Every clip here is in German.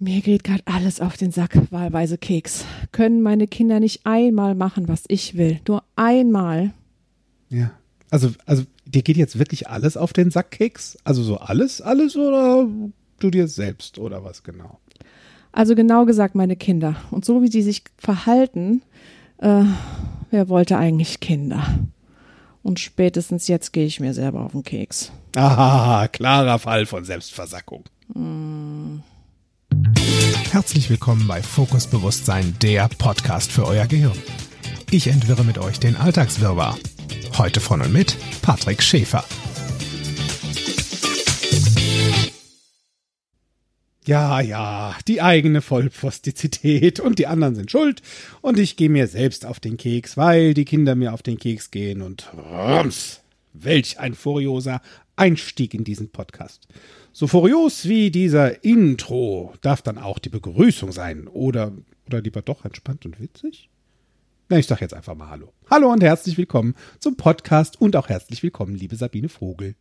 Mir geht gerade alles auf den Sack, wahlweise Keks. Können meine Kinder nicht einmal machen, was ich will? Nur einmal. Ja. Also, also dir geht jetzt wirklich alles auf den Sack, Keks? Also so alles, alles oder du dir selbst oder was genau? Also genau gesagt meine Kinder. Und so wie sie sich verhalten, äh, wer wollte eigentlich Kinder? Und spätestens jetzt gehe ich mir selber auf den Keks. Ah, klarer Fall von Selbstversackung. Mm. Herzlich willkommen bei Fokus Bewusstsein, der Podcast für euer Gehirn. Ich entwirre mit euch den Alltagswirrwarr. Heute von und mit Patrick Schäfer. Ja, ja, die eigene Vollpostizität und die anderen sind schuld und ich gehe mir selbst auf den Keks, weil die Kinder mir auf den Keks gehen und rums, welch ein furioser Einstieg in diesen Podcast. So furios wie dieser Intro darf dann auch die Begrüßung sein oder oder lieber doch entspannt und witzig? Na, ich sag jetzt einfach mal Hallo. Hallo und herzlich willkommen zum Podcast und auch herzlich willkommen, liebe Sabine Vogel.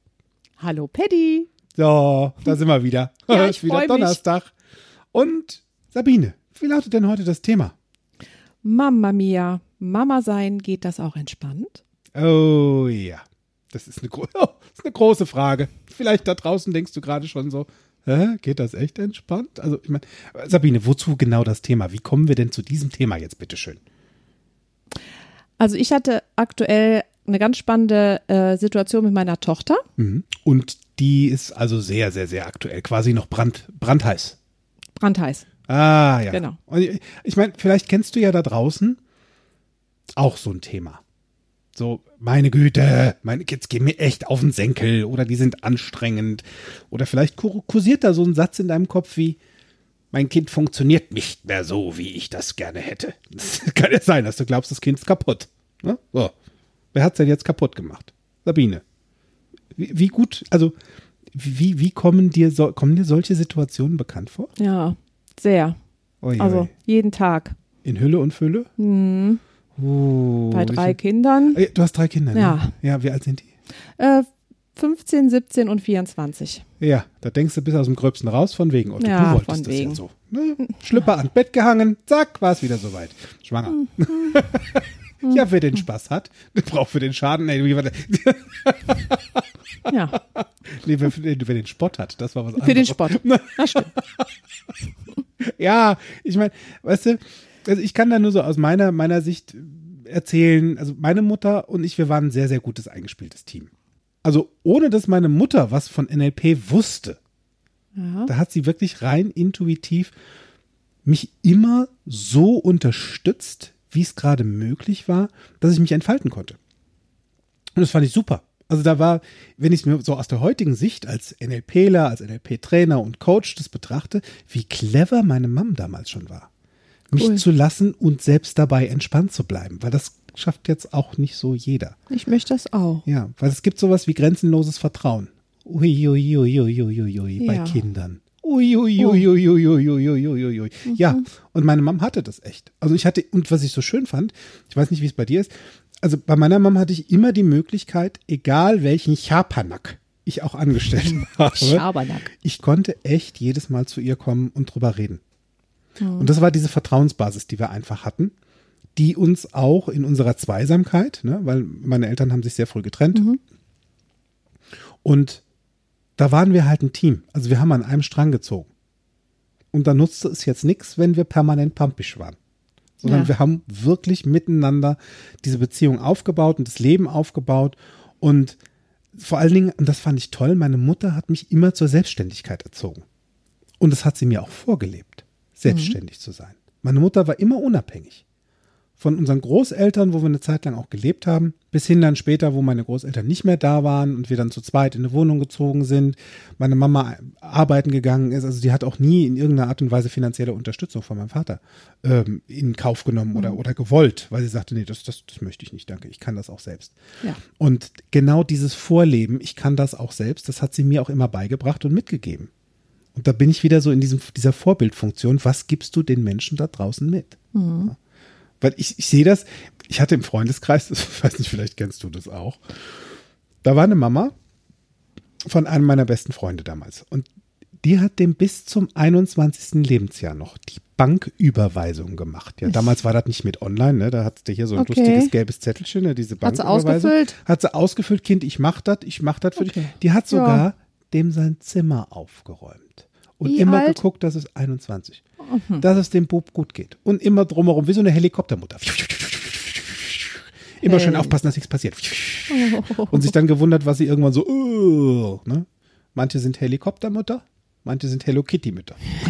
Hallo Paddy. So, da sind wir wieder. Ja, ich wieder mich. Donnerstag. Und Sabine, wie lautet denn heute das Thema? Mama mia, Mama sein, geht das auch entspannt? Oh ja, das ist eine, gro oh, ist eine große Frage. Vielleicht da draußen denkst du gerade schon so, hä, geht das echt entspannt? Also ich meine, Sabine, wozu genau das Thema? Wie kommen wir denn zu diesem Thema jetzt bitteschön? Also ich hatte aktuell eine ganz spannende äh, Situation mit meiner Tochter. Mhm. Und die ist also sehr, sehr, sehr aktuell, quasi noch brand, brandheiß. Brandheiß. Ah, ja. Genau. Und ich meine, vielleicht kennst du ja da draußen auch so ein Thema. So, meine Güte, meine Kids gehen mir echt auf den Senkel oder die sind anstrengend. Oder vielleicht kur- kursiert da so ein Satz in deinem Kopf wie, mein Kind funktioniert nicht mehr so, wie ich das gerne hätte. Das kann ja sein, dass du glaubst, das Kind ist kaputt. Ne? So. Wer hat's denn jetzt kaputt gemacht? Sabine. Wie, wie gut, also, wie, wie kommen dir, so, kommen dir solche Situationen bekannt vor? Ja, sehr. Ui, Also ui. jeden Tag. In Hülle und Fülle? Mhm. Uh, Bei drei viel- Kindern. Äh, Du hast drei Kinder, ne? Ja. Ja, wie alt sind die? Äh, 15, 17 und 24. Ja, da denkst du bis aus dem Gröbsten raus, von wegen. Otto, Ja, du wolltest von das wegen. ja so. Ne? Schlüpper ans Bett gehangen, zack, war es wieder soweit. Schwanger. ja, wer den Spaß hat, braucht für den Schaden, nee? Ja, nee, wer, wer den Spott hat, das war was anderes. für den Sport. Das stimmt. Ja, ich meine, weißt du, also ich kann da nur so aus meiner, meiner Sicht erzählen, also meine Mutter und ich, wir waren ein sehr, sehr gutes eingespieltes Team. Also ohne dass meine Mutter was von NLP wusste, Ja. da hat sie wirklich rein intuitiv mich immer so unterstützt, wie es gerade möglich war, dass ich mich entfalten konnte. Und das fand ich super. Also da war, wenn ich es mir so aus der heutigen Sicht als NLPler, als NLP-Trainer und Coach das betrachte, wie clever meine Mom damals schon war. Mich Cool. zu lassen und selbst dabei entspannt zu bleiben, weil das schafft jetzt auch nicht so jeder. Ich möchte das auch. Ja, weil es gibt sowas wie grenzenloses Vertrauen. Ui, ui, ui, ui, ui, ui, ui, bei Ja. Kindern. Ui, ui, ui, ui, ui, ui, ui, ui, ui, ui. Ja, und meine Mom hatte das echt. Also ich hatte, und was ich so schön fand, ich weiß nicht, wie es bei dir ist, also bei meiner Mom hatte ich immer die Möglichkeit, egal welchen Chapanak ich auch angestellt habe, Schabernack. ich konnte echt jedes Mal zu ihr kommen und drüber reden. Und das war diese Vertrauensbasis, die wir einfach hatten, die uns auch in unserer Zweisamkeit, ne, weil meine Eltern haben sich sehr früh getrennt. Und da waren wir halt ein Team. Also wir haben an einem Strang gezogen. Und da nutzte es jetzt nichts, wenn wir permanent pampisch waren. Sondern Ja. wir haben wirklich miteinander diese Beziehung aufgebaut und das Leben aufgebaut. Und vor allen Dingen, und das fand ich toll, meine Mutter hat mich immer zur Selbstständigkeit erzogen. Und das hat sie mir auch vorgelebt, selbstständig zu sein. Meine Mutter war immer unabhängig. Von unseren Großeltern, wo wir eine Zeit lang auch gelebt haben, bis hin dann später, wo meine Großeltern nicht mehr da waren und wir dann zu zweit in eine Wohnung gezogen sind, meine Mama arbeiten gegangen ist. Also die hat auch nie in irgendeiner Art und Weise finanzielle Unterstützung von meinem Vater ähm, in Kauf genommen oder, oder gewollt, weil sie sagte, nee, das, das, das möchte ich nicht, danke, ich kann das auch selbst. Ja. Und genau dieses Vorleben, ich kann das auch selbst, das hat sie mir auch immer beigebracht und mitgegeben. Und da bin ich wieder so in diesem, dieser Vorbildfunktion. Was gibst du den Menschen da draußen mit? Ja. Weil ich, ich sehe das, ich hatte im Freundeskreis, das weiß nicht, vielleicht kennst du das auch. Da war eine Mama von einem meiner besten Freunde damals. Und Die hat dem bis zum 21. Lebensjahr noch die Banküberweisung gemacht. Ja, damals war das nicht mit online, ne? Da hattest du hier so ein Okay. lustiges gelbes Zettelchen, ne? diese Hat sie Banküberweisung. ausgefüllt? Hat sie ausgefüllt, Kind, ich mach das, ich mach das für Okay. dich. Die hat sogar dem sein Zimmer aufgeräumt. Und Wie immer alt? geguckt, dass es 21. Dass es dem Bub gut geht. Und immer drumherum, wie so eine Helikoptermutter. Immer schön Hey. aufpassen, dass nichts passiert. Und sich dann gewundert, was sie irgendwann so, uh, ne? Manche sind Helikoptermutter, manche sind Hello Kitty Mütter.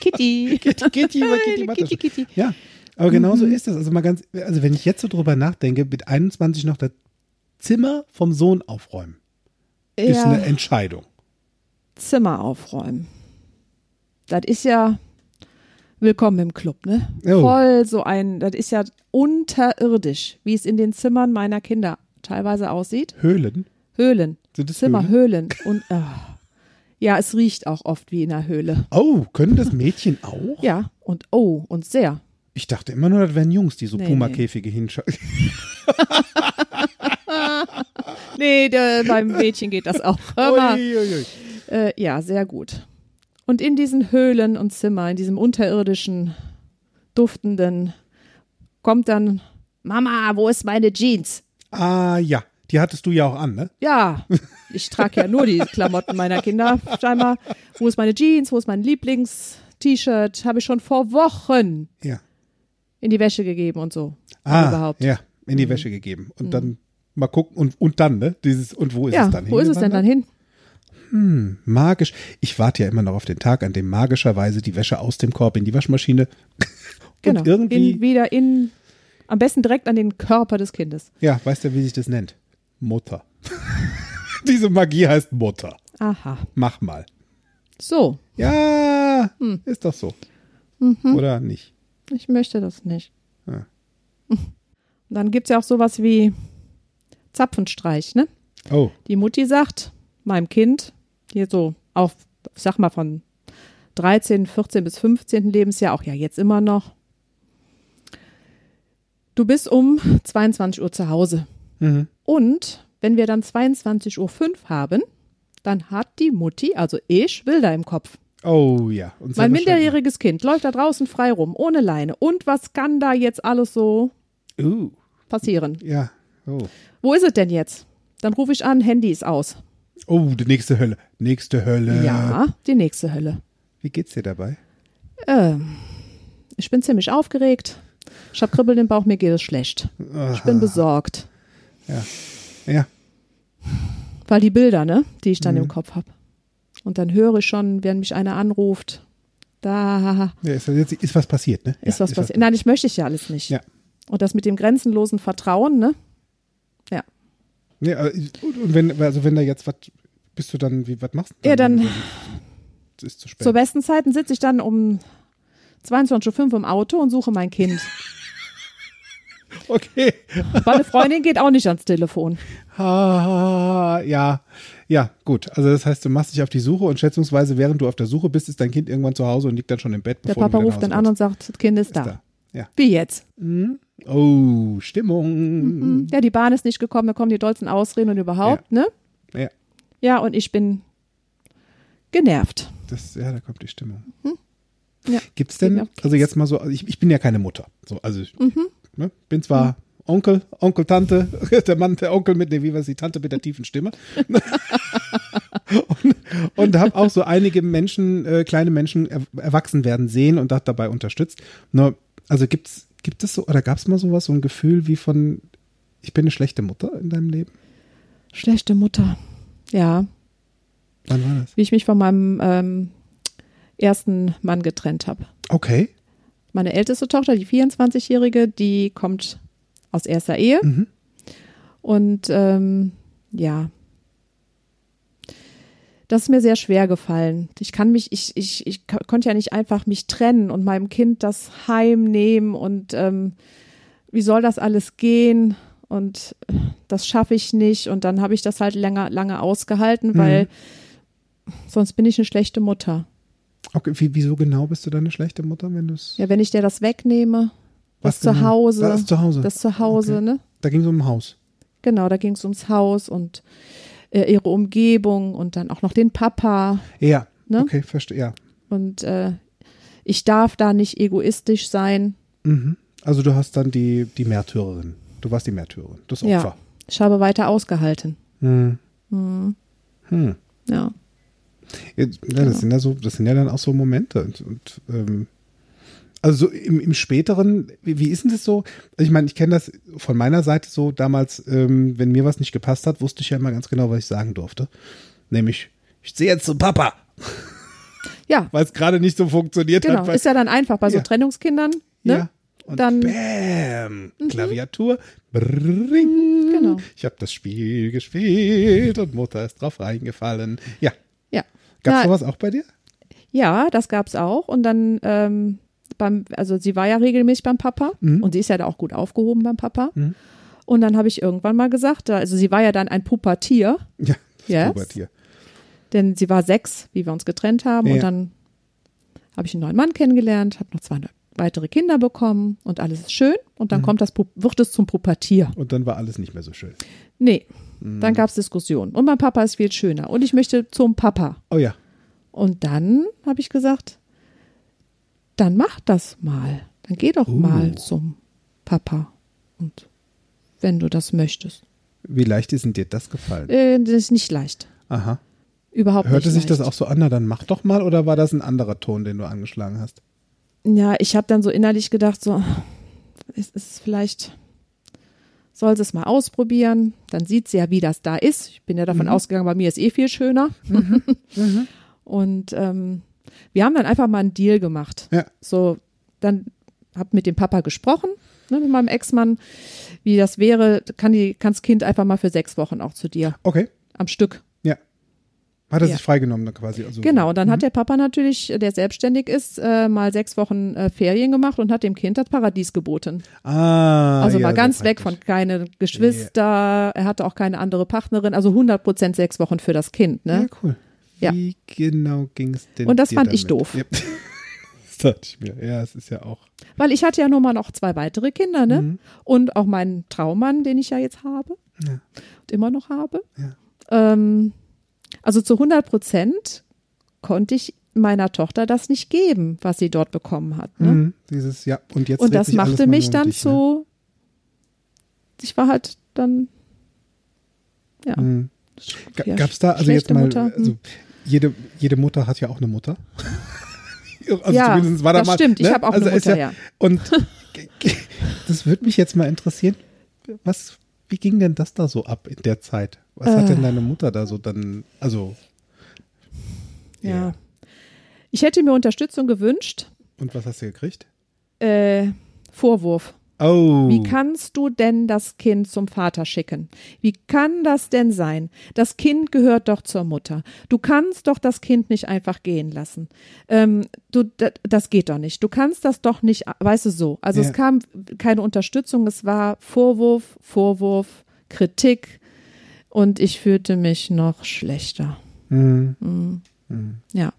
Kitty. Kitty, Kitty, Kitty, Mutter. Kitty, Kitty. Ja, aber genau so ist das. Also mal ganz, also wenn ich jetzt so drüber nachdenke, mit 21 noch das Zimmer vom Sohn aufräumen, ist Ja. eine Entscheidung. Zimmer aufräumen. Das ist ja willkommen im Club, ne? Jo. Voll so ein, das ist ja unterirdisch, wie es in den Zimmern meiner Kinder teilweise aussieht. Höhlen. Höhlen. Sind es Zimmer, Höhlen? Und ah. ja, es riecht auch oft wie in einer Höhle. Oh, können das Mädchen auch? Ja, und oh, und sehr. Ich dachte immer nur, das wären Jungs, die so Nee, Puma-Käfige hinschalten. Nee, der, beim Mädchen geht das auch. Hör mal. Uiuiui. Äh, ja, sehr gut. Und in diesen Höhlen und Zimmer, in diesem unterirdischen, duftenden, kommt dann, Mama, wo ist meine Jeans? Ah ja, die hattest du ja auch an, ne? Ja, ich trage ja nur die Klamotten meiner Kinder scheinbar. Wo ist meine Jeans? Wo ist mein Lieblings-T-Shirt? Habe ich schon vor Wochen Ja. in die Wäsche gegeben und so. Ah, überhaupt. ja, in die Wäsche gegeben. Und dann mal gucken und, und dann, ne? Dieses, und wo ist ja, es dann wo ist es denn dann hin? Magisch. Ich warte ja immer noch auf den Tag, an dem magischerweise die Wäsche aus dem Korb in die Waschmaschine Genau, und irgendwie, in, wieder in, am besten direkt an den Körper des Kindes. ja, weißt du, wie sich das nennt? Mutter. Diese Magie heißt Mutter. Aha. Mach mal. So, Ja, Hm. ist doch so. Mhm. Oder nicht? ich möchte das nicht. Ja. Und dann gibt es ja auch sowas wie Zapfenstreich, ne? Oh, Die Mutti sagt meinem Kind, hier so auf, ich sag mal von 13, 14 bis 15. Lebensjahr, auch ja jetzt immer noch, du bist um 22 Uhr zu Hause. Mhm. Und wenn wir dann 22.05 Uhr haben, dann hat die Mutti, also ich, Bilder im Kopf. oh ja. Und Mein minderjähriges Kind läuft da draußen frei rum, ohne Leine. Und was kann da jetzt alles so. Uh, passieren? ja. Oh. Wo ist es denn jetzt? Dann rufe ich an, Handy ist aus. Oh, die nächste Hölle. Nächste Hölle. Ja, die nächste Hölle. Wie geht's dir dabei? Ähm, ich bin ziemlich aufgeregt. Ich habe Kribbeln im Bauch, mir geht es schlecht. Ich bin besorgt. Ja. Weil die Bilder, ne, die ich Mhm. dann im Kopf habe. Und dann höre ich schon, wenn mich einer anruft, da ja ist, ist was passiert, ne? ist ja, was passiert. Nein, ich möchte ich ja alles nicht. Ja. Und das mit dem grenzenlosen Vertrauen, ne? Ja. Ja, äh, und wenn, also wenn da jetzt was, bist du dann, wie, was machst du Ja, dann- Es ist zu spät. Zur besten Zeiten sitze ich dann um 22.05 Uhr im Auto und suche mein Kind. Okay. Meine Freundin geht auch nicht ans Telefon. Ah, ja, ja, gut. Also das heißt, du machst dich auf die Suche und schätzungsweise, während du auf der Suche bist, ist dein Kind irgendwann zu Hause und liegt dann schon im Bett. Der Papa ruft dann an und sagt, das Kind ist kommst. da. Ist da. Ja. Wie jetzt? Oh, Stimmung. Hm, Ja, die Bahn ist nicht gekommen, da kommen die dollsten Ausreden und überhaupt, ne? Ja, Ja, und ich bin genervt. das, ja, da kommt die Stimmung. Ja. Gibt's Geht mir denn, also jetzt mal so, also ich, ich bin ja keine Mutter. So, also ich Mhm. ne, bin zwar Onkel, Onkel, Tante, der Mann, der Onkel mit, nee, wie war es, die Tante mit der tiefen Stimme. und und habe auch so einige Menschen, äh, kleine Menschen er, erwachsen werden sehen und das dabei unterstützt. Nur, also gibt's, gibt es so, oder gab es mal sowas, so ein Gefühl wie von, ich bin eine schlechte Mutter in deinem Leben? Schlechte Mutter. Ja, Wann war das? wie ich mich von meinem ähm, ersten Mann getrennt habe. Okay. Meine älteste Tochter, die 24-Jährige, die kommt aus erster Ehe. Mhm. Und ähm, ja, das ist mir sehr schwer gefallen. Ich kann mich, ich, ich, ich ko- konnte ja nicht einfach mich trennen und meinem Kind das heimnehmen und ähm, wie soll das alles gehen? Und äh, das schaffe ich nicht. Und dann habe ich das halt länger, lange ausgehalten, weil sonst bin ich eine schlechte Mutter. Okay, wie, wieso genau bist du dann eine schlechte Mutter, wenn du es. Ja, wenn ich dir das wegnehme, das Was genau? Zuhause, Das Zuhause. das Zuhause, Okay. ne? Da ging es um ein Haus. Genau, da ging es ums Haus und äh, ihre Umgebung und dann auch noch den Papa. Ja. Ne? Okay, verstehe. Ja. Und äh, ich darf da nicht egoistisch sein. Mhm. Also du hast dann die, die Märtyrerin. Du warst die Märtyrerin, das Ja. Opfer. Ich habe weiter ausgehalten. Hm. Hm. Hm. Ja. Ja, das sind ja so, das sind ja dann auch so Momente. Und, und ähm, also so im, im späteren, wie, wie ist denn das so? Also ich meine, ich kenne das von meiner Seite so damals, ähm, wenn mir was nicht gepasst hat, wusste ich ja immer ganz genau, was ich sagen durfte. Nämlich, ich sehe jetzt zum Papa, Ja, weil es gerade nicht so funktioniert genau. hat. Weil, Ist ja dann einfach bei so Ja. Trennungskindern. Ne? ja. Und Dann- bam, Klaviatur, bring. Genau. Ich habe das Spiel gespielt und Mutter ist drauf reingefallen. Ja, Ja. gab's Na, sowas auch bei dir? Ja, das gab's auch. Und dann, ähm, beim, also sie war ja regelmäßig beim Papa und sie ist ja da auch gut aufgehoben beim Papa. Mhm. Und dann habe ich irgendwann mal gesagt, also sie war ja dann ein Pubertier, Ja, Yes. Pubertier. denn sie war sechs, wie wir uns getrennt haben. Ja. Und dann habe ich einen neuen Mann kennengelernt, habe noch zwei weitere Kinder bekommen und alles ist schön. Und Mhm. dann kommt das, wird es zum Pubertier. Und dann war alles nicht mehr so schön. Nee, Mhm. dann gab's Diskussionen. Und mein Papa ist viel schöner. Und ich möchte zum Papa. Oh ja. Und dann habe ich gesagt, dann mach das mal. Dann geh doch Uh. mal zum Papa. Und wenn du das möchtest. Wie leicht ist denn dir das gefallen? Äh, das ist nicht leicht. Aha. Überhaupt Hörte nicht sich leicht. das auch so an, na dann mach doch mal, oder war das ein anderer Ton, den du angeschlagen hast? Ja, ich habe dann so innerlich gedacht, so, es ist vielleicht, soll sie es mal ausprobieren. Dann sieht sie ja, wie das da ist. Ich bin ja davon ausgegangen, bei mir ist eh viel schöner. Und ähm, wir haben dann einfach mal einen Deal gemacht. Ja. So, dann hab mit dem Papa gesprochen, ne, mit meinem Ex-Mann, wie das wäre, kann die, kann das Kind einfach mal für sechs Wochen auch zu dir Okay. am Stück. Ja. Hat er Ja. sich freigenommen quasi. Also, Genau, und dann hat der Papa natürlich, der selbstständig ist, äh, mal sechs Wochen äh, Ferien gemacht und hat dem Kind das Paradies geboten. Ah. Also ja, mal ganz weg praktisch. von keine Geschwister, er hatte auch keine andere Partnerin, also 100 Prozent sechs Wochen für das Kind. Ne? Ja, cool. Ja. Wie genau ging es denn? Und das fand ich damit? doof. Ja. das dachte ich mir. Ja, es ist ja auch. Weil ich hatte ja nun mal noch zwei weitere Kinder, ne? Mhm. Und auch meinen Traummann, den ich ja jetzt habe Ja. und immer noch habe. Ja. Ähm, also zu 100 Prozent konnte ich meiner Tochter das nicht geben, was sie dort bekommen hat. Ne? Mhm. Dieses, ja. Und jetzt Und das machte mich nur dann dich, ne? so, ich war halt dann, ja, Mhm. Ga- Ja, Gab's da, also jetzt mal, also jede, jede Mutter hat ja auch eine Mutter. also Ja, zumindest war da das mal, stimmt. Ich ne? habe auch also eine Mutter, ja. Und g- g- das würde mich jetzt mal interessieren. Was, wie ging denn das da so ab in der Zeit? Was hat Äh. denn deine Mutter da so dann, also, ja. Ich hätte mir Unterstützung gewünscht. und was hast du gekriegt? Äh, Vorwurf. Oh. Wie kannst du denn das Kind zum Vater schicken? Wie kann das denn sein? Das Kind gehört doch zur Mutter. Du kannst doch das Kind nicht einfach gehen lassen. Ähm, du, das geht doch nicht. Du kannst das doch nicht, weißt du so. Also Ja. es kam keine Unterstützung, es war Vorwurf, Vorwurf, Kritik und ich fühlte mich noch schlechter. Mhm. Ja.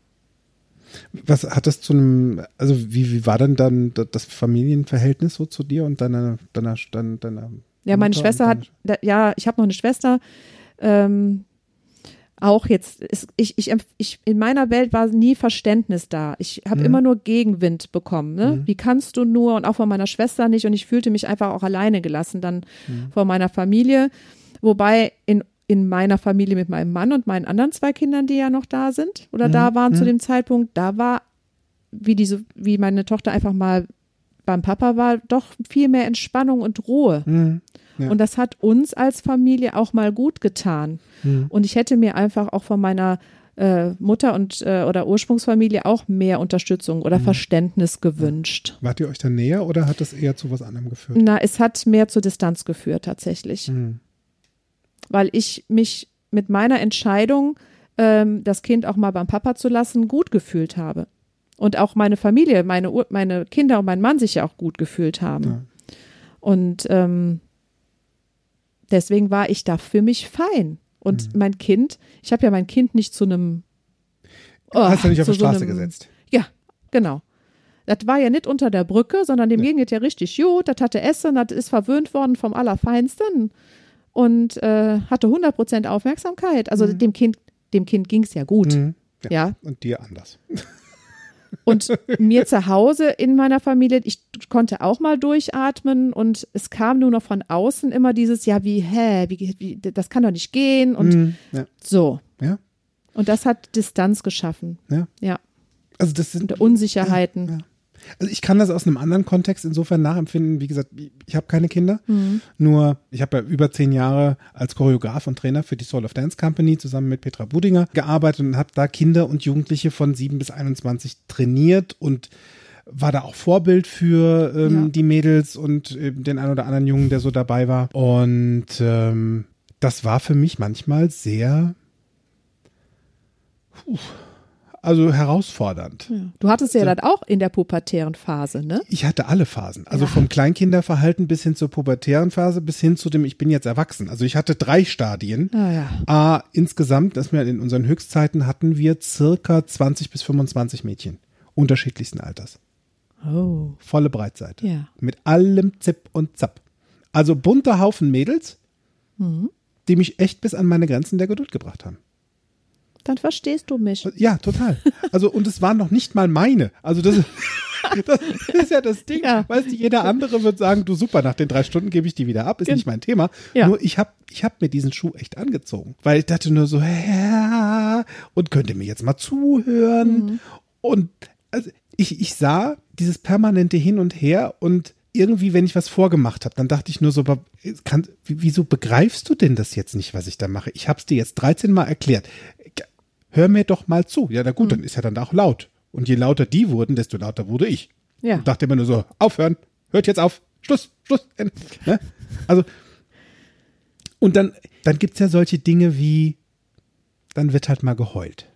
Was hat das zu einem, also wie, wie war denn dann da- das Familienverhältnis so zu dir und deiner, deiner, deiner, deiner Ja, meine Mutter Schwester hat, ja, ich habe noch eine Schwester. Ähm, auch jetzt, ist, ich, ich, ich, in meiner Welt war nie Verständnis da. Ich habe Mhm. immer nur Gegenwind bekommen. Ne? Wie kannst du nur und auch von meiner Schwester nicht und ich fühlte mich einfach auch alleine gelassen dann Mhm. von meiner Familie. Wobei in, in meiner Familie mit meinem Mann und meinen anderen zwei Kindern, die ja noch da sind oder da Mhm. waren zu dem Zeitpunkt, da war, wie diese, wie meine Tochter einfach mal beim Papa war, doch viel mehr Entspannung und Ruhe. Mhm. Ja. Und das hat uns als Familie auch mal gut getan. Mhm. Und ich hätte mir einfach auch von meiner äh, Mutter und äh, oder Ursprungsfamilie auch mehr Unterstützung oder Verständnis gewünscht. Wart ihr euch da näher oder hat das eher zu was anderem geführt? Na, es hat mehr zur Distanz geführt tatsächlich, Mhm. Weil ich mich mit meiner Entscheidung, ähm, das Kind auch mal beim Papa zu lassen, gut gefühlt habe. Und auch meine Familie, meine, Ur meine Kinder und mein Mann sich ja auch gut gefühlt haben. Ja. Und ähm, deswegen war ich da für mich fein. Und Mhm. mein Kind, ich habe ja mein Kind nicht zu einem. Oh, Hast du nicht auf zu die so Straße einem- gesetzt? Ja, genau. Das war ja nicht unter der Brücke, sondern dem ging es ja richtig gut. Das hatte Essen, das ist verwöhnt worden vom Allerfeinsten und äh, hatte 100% Aufmerksamkeit. Also dem Kind, dem Kind ging es ja gut. Mhm. Ja. Und dir anders. Und mir zu Hause in meiner Familie, ich konnte auch mal durchatmen und es kam nur noch von außen immer dieses, ja, wie, hä, wie, wie das kann doch nicht gehen und Mhm. Ja. so. ja. Und das hat Distanz geschaffen. Ja. Ja. Also das sind Und Unsicherheiten. Also ich kann das aus einem anderen Kontext insofern nachempfinden. Wie gesagt, ich habe keine Kinder. Nur ich habe ja über zehn Jahre als Choreograf und Trainer für die Soul of Dance Company zusammen mit Petra Budinger gearbeitet und habe da Kinder und Jugendliche von sieben bis 21 trainiert und war da auch Vorbild für ähm, Ja. die Mädels und ähm, den einen oder anderen Jungen, der so dabei war. Und ähm, das war für mich manchmal sehr, puh, also herausfordernd. Ja. Du hattest ja dann auch in der pubertären Phase, ne? Ich hatte alle Phasen. Also Ja. vom Kleinkinderverhalten bis hin zur pubertären Phase bis hin zu dem Ich bin jetzt erwachsen. Also ich hatte drei Stadien. Ah ja. A, insgesamt, dass wir in unseren Höchstzeiten hatten wir circa 20 bis 25 Mädchen unterschiedlichsten Alters. Oh. Volle Breitseite. Ja. Mit allem Zip und Zap. Also bunter Haufen Mädels, Mhm. die mich echt bis an meine Grenzen der Geduld gebracht haben. Dann verstehst du mich. Ja, total. Also, und es waren noch nicht mal meine. Also, das, das ist ja das Ding. Ja. Weißt du, jeder andere wird sagen, du super, nach den drei Stunden gebe ich die wieder ab, ist Gen- nicht mein Thema. Ja. Nur ich habe ich hab mir diesen Schuh echt angezogen. Weil ich dachte nur so, ja, und könnt ihr mir jetzt mal zuhören? Und also, ich, ich sah dieses permanente Hin und Her und irgendwie, wenn ich was vorgemacht habe, dann dachte ich nur so, kann, wieso begreifst du denn das jetzt nicht, was ich da mache? Ich habe es dir jetzt 13 Mal erklärt hör mir doch mal zu. Ja, na gut, dann ist ja dann auch laut. Und je lauter die wurden, desto lauter wurde ich. Ja. Und dachte immer nur so, aufhören, hört jetzt auf, Schluss, Schluss. Ende. Ne? Also, und dann, dann gibt's ja solche Dinge wie, dann wird halt mal geheult.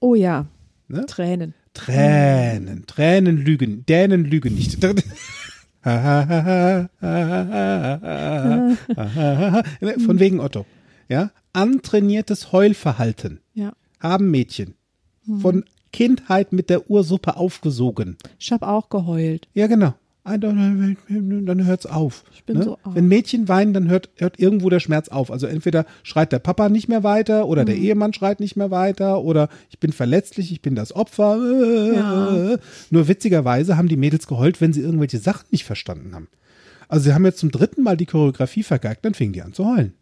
Oh ja. Ne? Tränen. Tränen, Tränen lügen, Dänen lügen nicht. Von wegen Otto. Ja, antrainiertes Heulverhalten Ja. Haben Mädchen von Kindheit mit der Ursuppe aufgesogen. Ich habe auch geheult. Ja, genau. Dann dann hört's auf. Ich bin ne? so arm. Wenn Mädchen weinen, dann hört, hört irgendwo der Schmerz auf. Also entweder schreit der Papa nicht mehr weiter oder Mhm. der Ehemann schreit nicht mehr weiter oder ich bin verletzlich, ich bin das Opfer. Ja. Nur witzigerweise haben die Mädels geheult, wenn sie irgendwelche Sachen nicht verstanden haben. Also sie haben jetzt zum dritten Mal die Choreografie vergeigt, dann fingen die an zu heulen.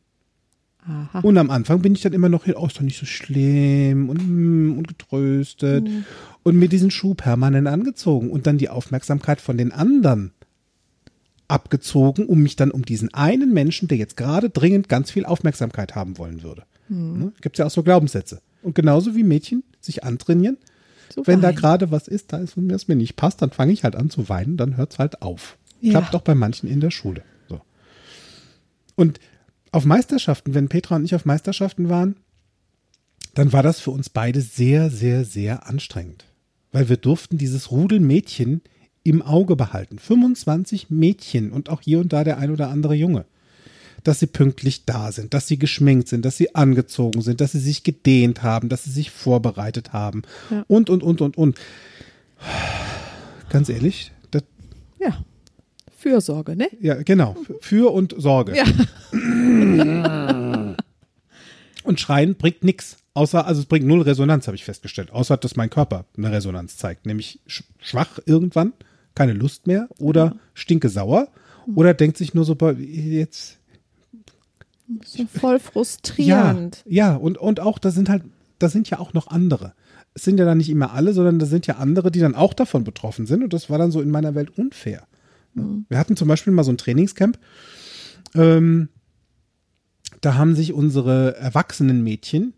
Aha. Und am Anfang bin ich dann immer noch, oh, ist doch nicht so schlimm und, mm, und getröstet Mhm. und mir diesen Schuh permanent angezogen und dann die Aufmerksamkeit von den anderen abgezogen, um mich dann um diesen einen Menschen, der jetzt gerade dringend ganz viel Aufmerksamkeit haben wollen würde. Mhm. Ne? Gibt ja auch so Glaubenssätze. Und genauso wie Mädchen sich antrainieren, So wenn da weinen. gerade was ist, da ist und mir es mir nicht passt, dann fange ich halt an zu weinen, dann hört es halt auf. Ja. Klappt doch bei manchen in der Schule. So. Und auf Meisterschaften, wenn Petra und ich auf Meisterschaften waren, dann war das für uns beide sehr, sehr, sehr anstrengend. Weil wir durften dieses Rudel Mädchen im Auge behalten. 25 Mädchen und auch hier und da der ein oder andere Junge. Dass sie pünktlich da sind, dass sie geschminkt sind, dass sie angezogen sind, dass sie sich gedehnt haben, dass sie sich vorbereitet haben Ja. und, und, und, und, und. Ganz ehrlich, das, Ja. Fürsorge, ne? ja, genau, für und Sorge. Ja. Und Schreien bringt nichts. Außer, also es bringt null Resonanz, habe ich festgestellt. Außer, dass mein Körper eine Resonanz zeigt. Nämlich sch schwach irgendwann, keine Lust mehr oder stinke sauer. Oder denkt sich nur so, jetzt. So voll Ja, frustrierend. ja, und, und auch, da sind halt, da sind ja auch noch andere. Es sind ja dann nicht immer alle, sondern da sind ja andere, die dann auch davon betroffen sind. Und das war dann so in meiner Welt unfair. Wir hatten zum Beispiel mal so ein Trainingscamp. Ähm, da haben sich unsere erwachsenen Mädchen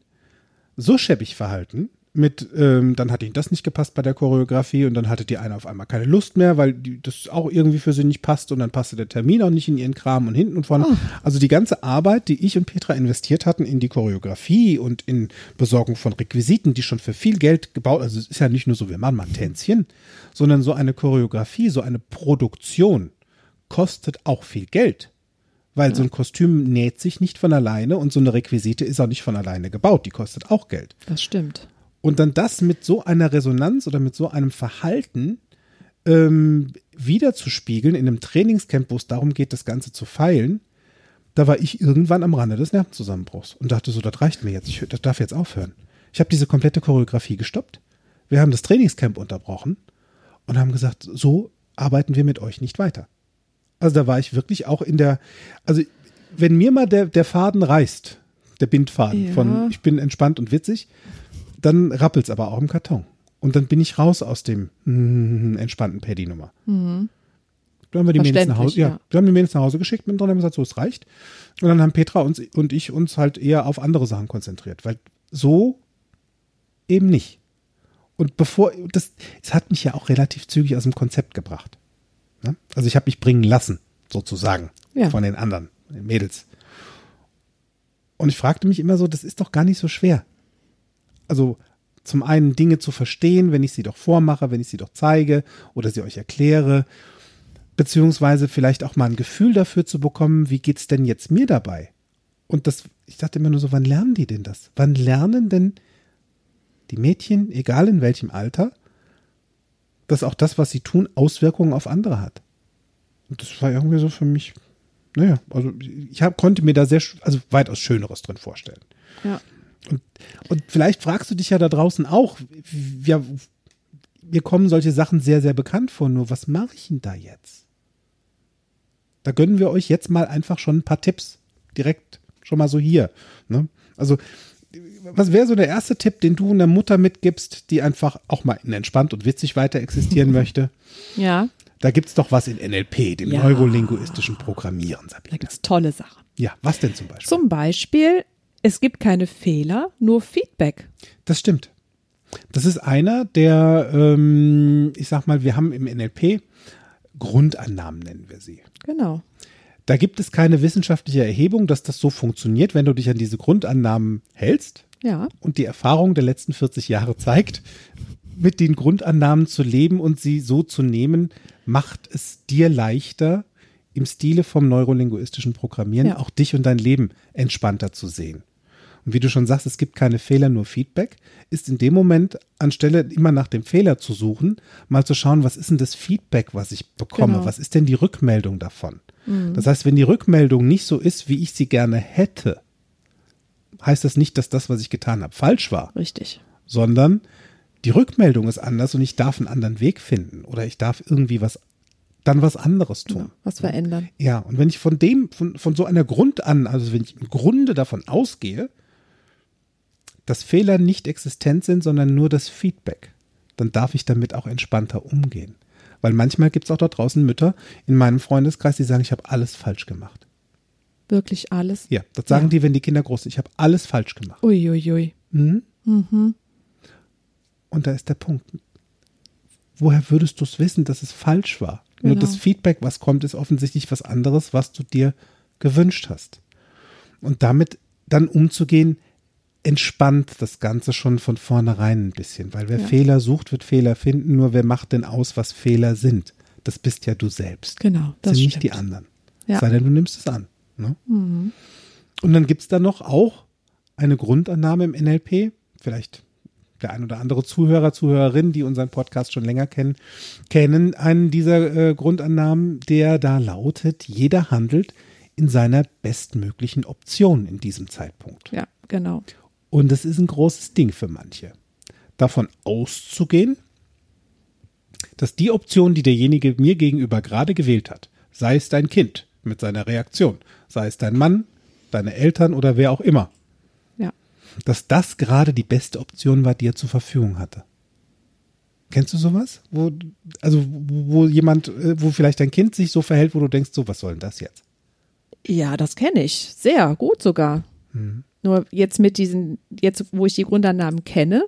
so schäbig verhalten. Mit, ähm, dann hat ihnen das nicht gepasst bei der Choreografie und dann hatte die eine auf einmal keine Lust mehr, weil die, das auch irgendwie für sie nicht passt und dann passte der Termin auch nicht in ihren Kram und hinten und vorne. Also die ganze Arbeit, die ich und Petra investiert hatten in die Choreografie und in Besorgung von Requisiten, die schon für viel Geld gebaut, also es ist ja nicht nur so, wir machen mal ein Tänzchen, sondern so eine Choreografie, so eine Produktion kostet auch viel Geld. Weil so ein Kostüm näht sich nicht von alleine und so eine Requisite ist auch nicht von alleine gebaut. Die kostet auch Geld. Das stimmt. Und dann das mit so einer Resonanz oder mit so einem Verhalten ähm, wiederzuspiegeln in einem Trainingscamp, wo es darum geht, das Ganze zu feilen, da war ich irgendwann am Rande des Nervenzusammenbruchs und dachte so, das reicht mir jetzt, ich, das darf jetzt aufhören. Ich habe diese komplette Choreografie gestoppt. Wir haben das Trainingscamp unterbrochen und haben gesagt, so arbeiten wir mit euch nicht weiter. Also da war ich wirklich auch in der, also wenn mir mal der, der Faden reißt, der Bindfaden Ja. von ich bin entspannt und witzig, dann rappelt's aber auch im Karton. Und dann bin ich raus aus dem mm, entspannten Paddy-Nummer. Da haben wir die Mädels nach Hause, ja, ja. haben die Mädels nach Hause geschickt, mit drin haben gesagt, so, es reicht. Und dann haben Petra uns, und ich uns halt eher auf andere Sachen konzentriert, weil so eben nicht. Und bevor, das, es hat mich ja auch relativ zügig aus dem Konzept gebracht. Ne? Also ich habe mich bringen lassen, sozusagen, Ja. von den anderen, den Mädels. Und ich fragte mich immer so, das ist doch gar nicht so schwer. Also zum einen Dinge zu verstehen, wenn ich sie doch vormache, wenn ich sie doch zeige oder sie euch erkläre, beziehungsweise vielleicht auch mal ein Gefühl dafür zu bekommen, wie geht's denn jetzt mir dabei? Und das, ich dachte immer nur so, wann lernen die denn das? Wann lernen denn die Mädchen, egal in welchem Alter, dass auch das, was sie tun, Auswirkungen auf andere hat? Und das war irgendwie so für mich, naja, also ich hab, konnte mir da sehr, also weitaus Schöneres drin vorstellen. Ja. Und, und vielleicht fragst du dich ja da draußen auch, ja, mir kommen solche Sachen sehr, sehr bekannt vor, nur was mache ich denn da jetzt? Da gönnen wir euch jetzt mal einfach schon ein paar Tipps. Direkt schon mal so hier. Ne? Also, was wäre so der erste Tipp, den du einer Mutter mitgibst, die einfach auch mal entspannt und witzig weiter existieren möchte? Ja, Da gibt's doch was in NLP, dem Ja. neurolinguistischen Programmieren, da Sabine. gibt's tolle Sachen. Ja, was denn zum Beispiel? Zum Beispiel, es gibt keine Fehler, nur Feedback. Das stimmt. Das ist einer der, ähm, ich sag mal, wir haben im NLP Grundannahmen, nennen wir sie. Genau. Da gibt es keine wissenschaftliche Erhebung, dass das so funktioniert, wenn du dich an diese Grundannahmen hältst. Ja, Und die Erfahrung der letzten 40 Jahre zeigt, mit den Grundannahmen zu leben und sie so zu nehmen, macht es dir leichter, im Stile vom neurolinguistischen Programmieren Ja. auch dich und dein Leben entspannter zu sehen. Und wie du schon sagst, es gibt keine Fehler, nur Feedback, ist in dem Moment, anstelle immer nach dem Fehler zu suchen, mal zu schauen, was ist denn das Feedback, was ich bekomme? Genau. Was ist denn die Rückmeldung davon? Das heißt, wenn die Rückmeldung nicht so ist, wie ich sie gerne hätte, heißt das nicht, dass das, was ich getan habe, falsch war, richtig. sondern die Rückmeldung ist anders und ich darf einen anderen Weg finden oder ich darf irgendwie was, dann was anderes tun. Ja, was verändern. Ja, und wenn ich von dem, von, von so einer Grund an, also wenn ich im Grunde davon ausgehe, dass Fehler nicht existent sind, sondern nur das Feedback, dann darf ich damit auch entspannter umgehen. Weil manchmal gibt es auch da draußen Mütter in meinem Freundeskreis, die sagen, ich habe alles falsch gemacht. Wirklich alles. Ja, das sagen Ja. die, wenn die Kinder groß sind. Ich habe alles falsch gemacht. Uiuiui. Und da ist der Punkt. Woher würdest du es wissen, dass es falsch war? Nur Genau. das Feedback, was kommt, ist offensichtlich was anderes, was du dir gewünscht hast. Und damit dann umzugehen, entspannt das Ganze schon von vornherein ein bisschen. Weil wer Ja. Fehler sucht, wird Fehler finden. Nur wer macht denn aus, was Fehler sind? Das bist ja du selbst. Genau, das sind stimmt. nicht die anderen. Ja. Sei denn, du nimmst es an. Ne? Und dann gibt es da noch auch eine Grundannahme im NLP, vielleicht der ein oder andere Zuhörer, Zuhörerin, die unseren Podcast schon länger kennen, kennen einen dieser äh, Grundannahmen, der da lautet, jeder handelt in seiner bestmöglichen Option in diesem Zeitpunkt. Ja, genau. Und das ist ein großes Ding für manche. Davon auszugehen, dass die Option, die derjenige mir gegenüber gerade gewählt hat, sei es dein Kind mit seiner Reaktion, sei es dein Mann, deine Eltern oder wer auch immer, Ja. dass das gerade die beste Option war, die er zur Verfügung hatte. Kennst du sowas? Wo, also, wo jemand, äh, wo vielleicht dein Kind sich so verhält, wo du denkst, so, was soll denn das jetzt? Ja, das kenne ich. Sehr gut sogar. Mhm. Nur jetzt mit diesen, jetzt wo ich die Grundannahmen kenne,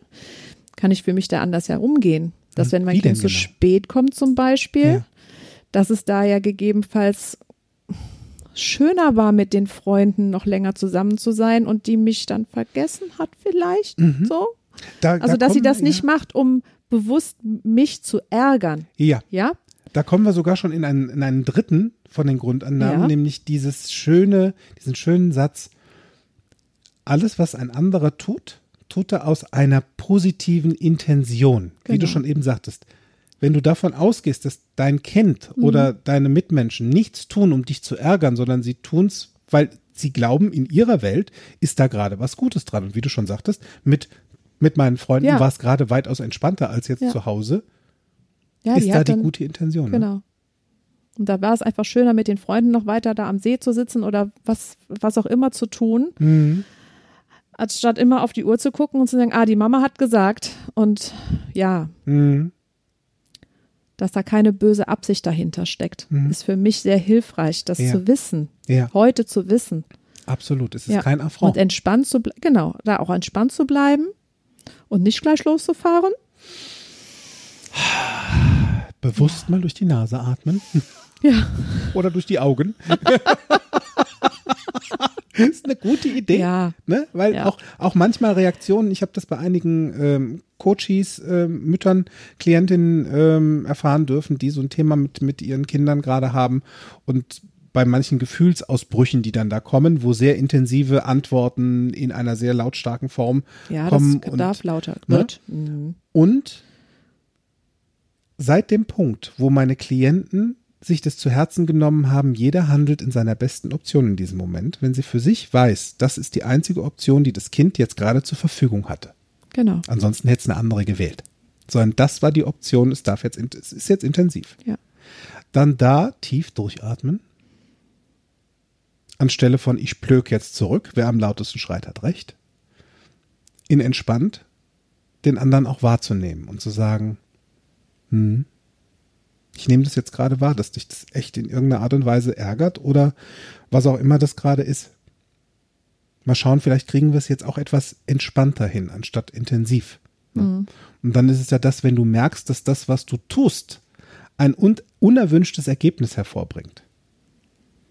kann ich für mich da anders herumgehen. Dass wenn mein Kind zu genau? spät kommt zum Beispiel, Ja. dass es da ja gegebenenfalls schöner war, mit den Freunden noch länger zusammen zu sein und die mich dann vergessen hat vielleicht. So. Da, Also, Mhm. da dass sie kommen- das nicht ja. macht, um bewusst mich zu ärgern. Ja, Ja? Da kommen wir sogar schon in einen, in einen dritten von den Grundannahmen, Ja. nämlich dieses schöne, diesen schönen Satz. Alles, was ein anderer tut, tut er aus einer positiven Intention. Wie du Genau. schon eben sagtest. Wenn du davon ausgehst, dass dein Kind Mhm. oder deine Mitmenschen nichts tun, um dich zu ärgern, sondern sie tun's, weil sie glauben, in ihrer Welt ist da gerade was Gutes dran. Und wie du schon sagtest, mit mit meinen Freunden Ja. war es gerade weitaus entspannter als jetzt Ja. zu Hause. Ja, ist da hat die dann- gute Intention. Ne? Genau. Und da war es einfach schöner, mit den Freunden noch weiter da am See zu sitzen oder was, was auch immer zu tun, Mhm. Anstatt immer auf die Uhr zu gucken und zu sagen, ah, die Mama hat gesagt. Und ja, Mhm. dass da keine böse Absicht dahinter steckt, ist für mich sehr hilfreich, das Mhm. Ja. zu wissen, Ja, heute zu wissen. absolut. Es ist Ja. kein Affront. Und entspannt zu bleiben, genau, da auch entspannt zu bleiben und nicht gleich loszufahren. Bewusst mal durch die Nase atmen Ja, oder durch die Augen. das ist eine gute Idee. ja, Ne? Weil Ja. auch, auch manchmal Reaktionen, ich habe das bei einigen ähm, Coaches, ähm, Müttern, Klientinnen ähm, erfahren dürfen, die so ein Thema mit, mit ihren Kindern gerade haben und bei manchen Gefühlsausbrüchen, die dann da kommen, wo sehr intensive Antworten in einer sehr lautstarken Form ja, kommen. das und, darf lauter ne? wird. Mhm. und seit dem Punkt, wo meine Klienten sich das zu Herzen genommen haben, jeder handelt in seiner besten Option in diesem Moment, wenn sie für sich weiß, das ist die einzige Option, die das Kind jetzt gerade zur Verfügung hatte. Genau. Ansonsten hätte es eine andere gewählt. Sondern das war die Option, es darf jetzt, es ist jetzt intensiv. Ja. Dann da tief durchatmen. Anstelle von ich plöck jetzt zurück, wer am lautesten schreit, hat recht. In entspannt den anderen auch wahrzunehmen und zu sagen, hm, ich nehme das jetzt gerade wahr, dass dich das echt in irgendeiner Art und Weise ärgert oder was auch immer das gerade ist. Mal schauen, vielleicht kriegen wir es jetzt auch etwas entspannter hin, anstatt intensiv. Ne? Und dann ist es ja das, wenn du merkst, dass das, was du tust, ein un unerwünschtes Ergebnis hervorbringt,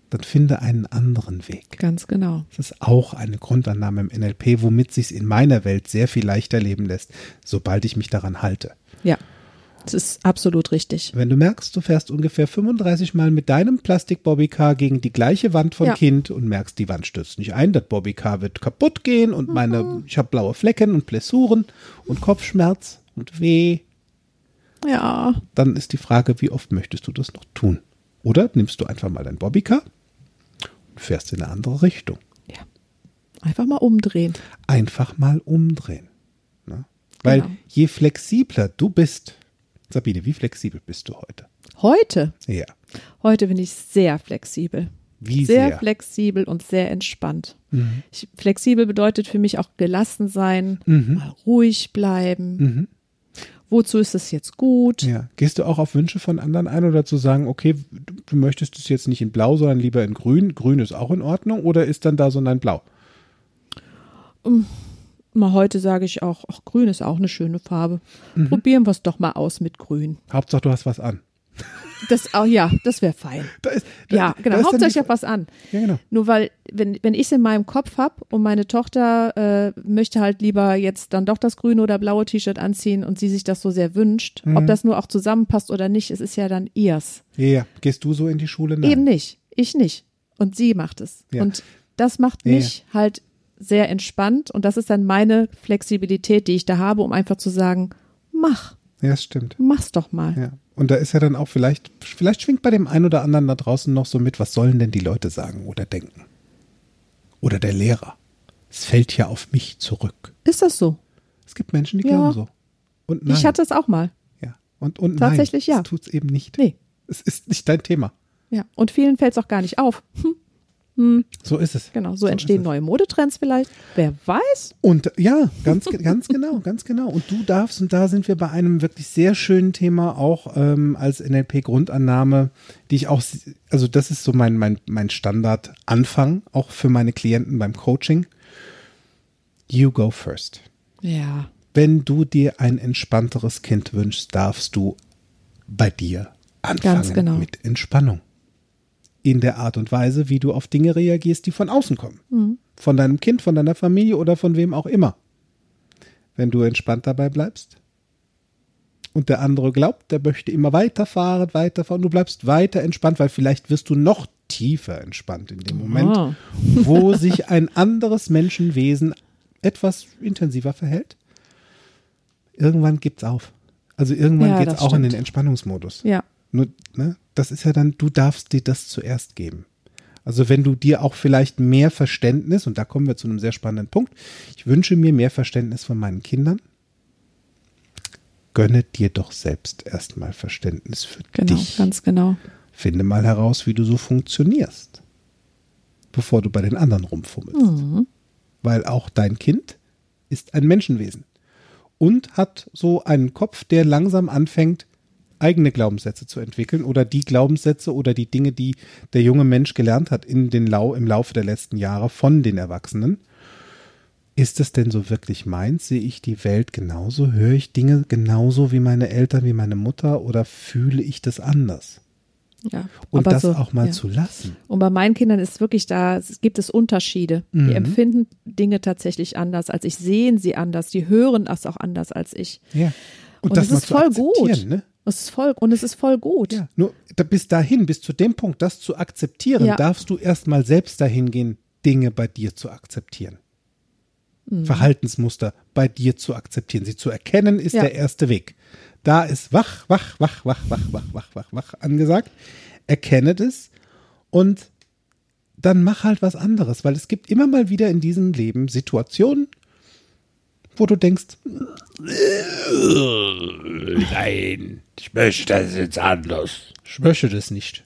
dann finde einen anderen Weg. Ganz genau. Das ist auch eine Grundannahme im NLP, womit sich in meiner Welt sehr viel leichter leben lässt, sobald ich mich daran halte. Ja, das ist absolut richtig. Wenn du merkst, du fährst ungefähr 35 Mal mit deinem Plastik-Bobbycar gegen die gleiche Wand von Ja. Kind und merkst, die Wand stürzt nicht ein, das Bobbycar wird kaputt gehen und meine, ich habe blaue Flecken und Blessuren und Kopfschmerz und weh, Ja, dann ist die Frage, wie oft möchtest du das noch tun? Oder nimmst du einfach mal dein Bobbycar und fährst in eine andere Richtung. ja. Einfach mal umdrehen. Einfach mal umdrehen. Ne? Weil Genau. je flexibler du bist, Sabine, wie flexibel bist du heute? Heute, Ja. heute bin ich sehr flexibel. Wie sehr, sehr? flexibel und sehr entspannt. Ich, flexibel bedeutet für mich auch gelassen sein, mal ruhig bleiben. Mhm. Wozu ist es jetzt gut? Ja. Gehst du auch auf Wünsche von anderen ein oder zu sagen, okay, du, du möchtest es jetzt nicht in Blau, sondern lieber in Grün? Grün ist auch in Ordnung oder ist dann da so ein Blau? Mal heute sage ich auch, ach, grün ist auch eine schöne Farbe. Mhm. Probieren wir es doch mal aus mit grün. Hauptsache, du hast was an. Das, oh ja, das wäre fein. Da ist, da, Ja, da genau. dann Hauptsache ich habe was an. Ja, genau. Nur weil, wenn, wenn ich es in meinem Kopf habe und meine Tochter äh, möchte halt lieber jetzt dann doch das grüne oder blaue T-Shirt anziehen und sie sich das so sehr wünscht, Mhm. ob das nur auch zusammenpasst oder nicht, es ist ja dann ihrs. Ja, ja. Gehst du so in die Schule? Nein. Eben nicht. Ich nicht. Und sie macht es. Ja. Und das macht Ja, mich halt sehr entspannt und das ist dann meine Flexibilität, die ich da habe, um einfach zu sagen, mach, Ja, das stimmt. mach's doch mal. Ja. Und da ist ja dann auch vielleicht, vielleicht schwingt bei dem einen oder anderen da draußen noch so mit, was sollen denn die Leute sagen oder denken? Oder der Lehrer. Es fällt ja auf mich zurück. Ist das so? Es gibt Menschen, die Ja. glauben so. Und nein. Ich hatte es auch mal. ja. Und, und Tatsächlich nein, ja. Das tut's eben nicht. Nee. Es ist nicht dein Thema. Ja. Und vielen fällt es auch gar nicht auf. Hm, So ist es. genau, so, ist entstehen neue Modetrends vielleicht. Wer weiß? Und ja, ganz, ganz genau, ganz genau. Und du darfst, und da sind wir bei einem wirklich sehr schönen Thema auch ähm, als NLP-Grundannahme, die ich auch, also das ist so mein, mein, mein Standard-Anfang, auch für meine Klienten beim Coaching. You go first. Ja. Wenn du dir ein entspannteres Kind wünschst, darfst du bei dir anfangen Ganz genau. mit Entspannung. In der Art und Weise, wie du auf Dinge reagierst, die von außen kommen. Mhm. Von deinem Kind, von deiner Familie oder von wem auch immer. Wenn du entspannt dabei bleibst und der andere glaubt, der möchte immer weiterfahren, weiterfahren, du bleibst weiter entspannt, weil vielleicht wirst du noch tiefer entspannt in dem Moment, Ah. wo sich ein anderes Menschenwesen etwas intensiver verhält. Irgendwann gibt's auf. Also irgendwann Ja, geht's das auch in den stimmt. Entspannungsmodus. Ja. Nur, ne, das ist ja dann, du darfst dir das zuerst geben. Also wenn du dir auch vielleicht mehr Verständnis, und da kommen wir zu einem sehr spannenden Punkt, ich wünsche mir mehr Verständnis von meinen Kindern, gönne dir doch selbst erstmal Verständnis für Genau, dich. ganz genau. Finde mal heraus, wie du so funktionierst, bevor du bei den anderen rumfummelst. Mhm. Weil auch dein Kind ist ein Menschenwesen und hat so einen Kopf, der langsam anfängt, eigene Glaubenssätze zu entwickeln oder die Glaubenssätze oder die Dinge, die der junge Mensch gelernt hat in den Lau im Laufe der letzten Jahre von den Erwachsenen. Ist es denn so wirklich meins? Sehe ich die Welt genauso? Höre ich Dinge genauso wie meine Eltern, wie meine Mutter oder fühle ich das anders? Ja, Und das so, auch mal ja. zu lassen. Und bei meinen Kindern ist wirklich da, es gibt es Unterschiede. Mhm. Die empfinden Dinge tatsächlich anders als ich, sehen sie anders, die hören das auch anders als ich. Ja. Und, das das mal ist voll gut. Ne? Es ist voll, und es ist voll gut. Ja, nur bis dahin, bis zu dem Punkt, das zu akzeptieren, Ja. darfst du erstmal selbst dahin gehen, Dinge bei dir zu akzeptieren. Mhm. Verhaltensmuster bei dir zu akzeptieren. Sie zu erkennen, ist Ja. der erste Weg. Da ist wach, wach, wach, wach, wach, wach, wach, wach, wach angesagt. Erkenne das und dann mach halt was anderes, weil es gibt immer mal wieder in diesem Leben Situationen, wo du denkst, Nein, ich möchte das jetzt anders. ich möchte das nicht.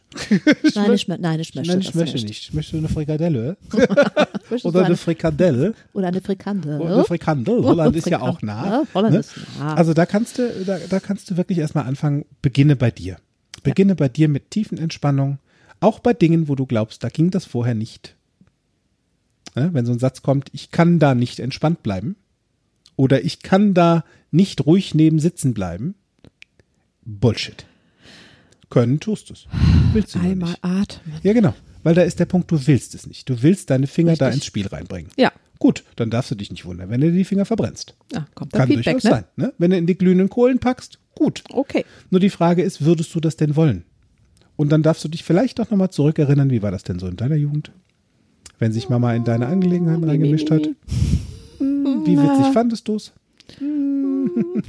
Nein, ich, mö- nein, ich möchte Nein, das ich möchte nicht. nicht. Ich möchte eine Frikadelle. Oder eine Frikadelle. oder eine Frikande. Oder eine Frikandel. Holland ist ja auch nah. Ja, Holland ne? ist nah. Also da kannst du, da, da kannst du wirklich erstmal anfangen, beginne bei dir. Beginne bei dir mit tiefen Entspannung. Auch bei Dingen, wo du glaubst, da ging das vorher nicht. Ne? Wenn so ein Satz kommt, ich kann da nicht entspannt bleiben. Oder ich kann da nicht ruhig neben sitzen bleiben. Bullshit. Können tust du es. Willst du Einmal nicht. atmen. Ja, genau. Weil da ist der Punkt, du willst es nicht. Du willst deine Finger da Richtig. ins Spiel reinbringen. Ja. Gut, dann darfst du dich nicht wundern, wenn du dir die Finger verbrennst. Ja, kommt da Kann Feedback, durchaus ne? sein. Ne? Wenn du in die glühenden Kohlen packst, gut. Okay. Nur die Frage ist, würdest du das denn wollen? Und dann darfst du dich vielleicht auch nochmal zurückerinnern, wie war das denn so in deiner Jugend? Wenn sich Mama in deine Angelegenheiten reingemischt hat. Hm, Wie witzig fandest du es? Und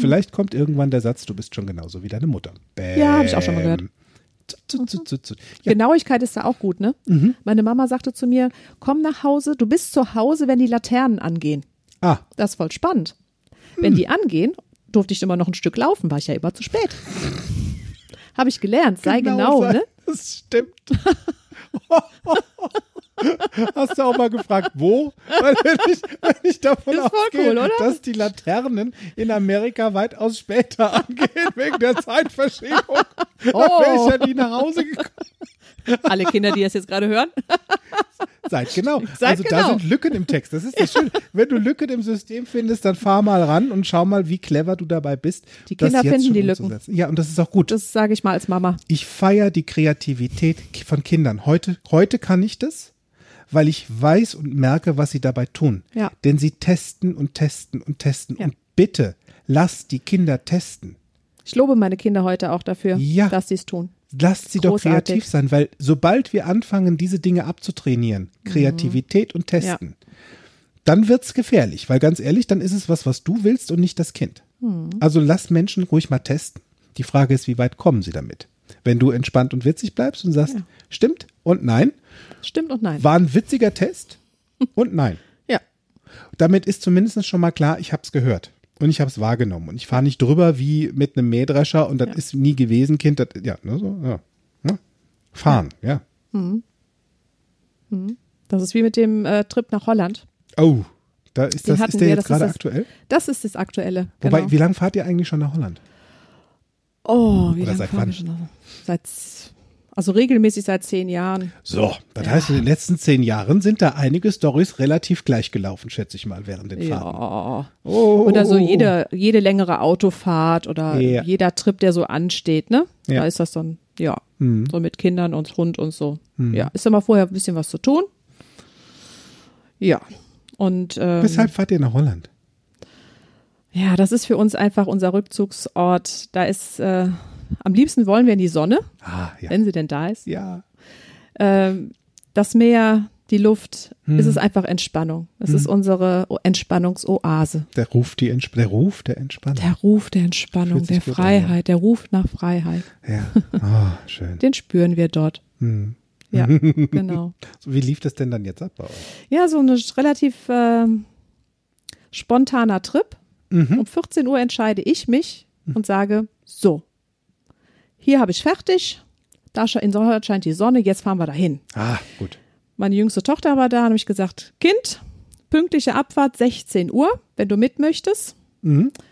vielleicht kommt irgendwann der Satz, du bist schon genauso wie deine Mutter. Bäm. Ja, hab ich auch schon mal gehört. Zut, zut, zut. Ja, Genauigkeit ist da auch gut, ne? Mhm. Meine Mama sagte zu mir, komm nach Hause, du bist zu Hause, wenn die Laternen angehen. ah, Das ist voll spannend. Wenn die angehen, durfte ich immer noch ein Stück laufen, war ich ja immer zu spät. Habe ich gelernt, sei genau, sei- ne? Das stimmt. Hast du auch mal gefragt, wo? Weil wenn ich, wenn ich davon Ist ausgehe, cool, dass die Laternen in Amerika weitaus später angehen, wegen der Zeitverschiebung, Oh. dann wäre ich ja nie nach Hause gekommen. Alle Kinder, die das jetzt gerade hören. Seid genau. Seid also da genau. sind Lücken im Text. Das ist das Schöne. Wenn du Lücken im System findest, dann fahr mal ran und schau mal, wie clever du dabei bist. Die Kinder finden die Lücken. umzusetzen. Ja, und das ist auch gut. Das sage ich mal als Mama. Ich feiere die Kreativität von Kindern. Heute, heute kann ich das, weil ich weiß und merke, was sie dabei tun. Ja. Denn sie testen und testen und testen. Ja. Und bitte, lass die Kinder testen. Ich lobe meine Kinder heute auch dafür, Ja. dass sie es tun. Lasst sie doch Großartig. kreativ sein, weil sobald wir anfangen, diese Dinge abzutrainieren, Kreativität und Testen, dann wird's gefährlich, weil ganz ehrlich, dann ist es was, was du willst und nicht das Kind. Also lass Menschen ruhig mal testen. Die Frage ist, wie weit kommen sie damit? Wenn du entspannt und witzig bleibst und sagst, stimmt und nein, Stimmt und nein. war ein witziger Test und nein. Ja. Damit ist zumindest schon mal klar, ich habe es gehört und ich habe es wahrgenommen und ich fahre nicht drüber wie mit einem Mähdrescher und das ist nie gewesen, Kind. Das, ja, ne, so, ja. Ne? Fahren, ja. Das ist wie mit dem äh, Trip nach Holland. Oh, da ist Den das ist der wir, jetzt gerade aktuell. Das ist das Aktuelle. Wobei, genau. wie lange fahrt ihr eigentlich schon nach Holland? oh, wie Oder lange seit wann? Seit, also regelmäßig seit zehn Jahren. So, das heißt, in den letzten zehn Jahren sind da einige Stories relativ gleich gelaufen, schätze ich mal, während den Fahrten. Ja. Oh. Oder so jede, jede längere Autofahrt oder Ja. jeder Trip, der so ansteht, ne? Ja. Da ist das dann, ja, Hm. so mit Kindern und Hund und so. Ja, ist immer vorher ein bisschen was zu tun. Ja. Und ähm, Weshalb fahrt ihr nach Holland? ja, das ist für uns einfach unser Rückzugsort. Da ist, äh, am liebsten wollen wir in die Sonne, Ah, ja. wenn sie denn da ist. Ja. Ähm, das Meer, die Luft, Hm. es ist einfach Entspannung. Es ist unsere Entspannungsoase. Der Ruf, die Entsp der Ruf der Entspannung. Der Ruf der Entspannung, der gut an, Freiheit, der Ruf nach Freiheit, ja. Oh, schön. den spüren wir dort. Hm. Ja, genau. So, wie lief das denn dann jetzt ab bei euch? Ja, so ein relativ ähm, spontaner Trip. Um 14 Uhr entscheide ich mich und sage, so, hier habe ich fertig, da scheint die Sonne, jetzt fahren wir dahin. Ah, gut. Meine jüngste Tochter war da, habe ich gesagt, Kind, pünktliche Abfahrt 16 Uhr, wenn du mit möchtest.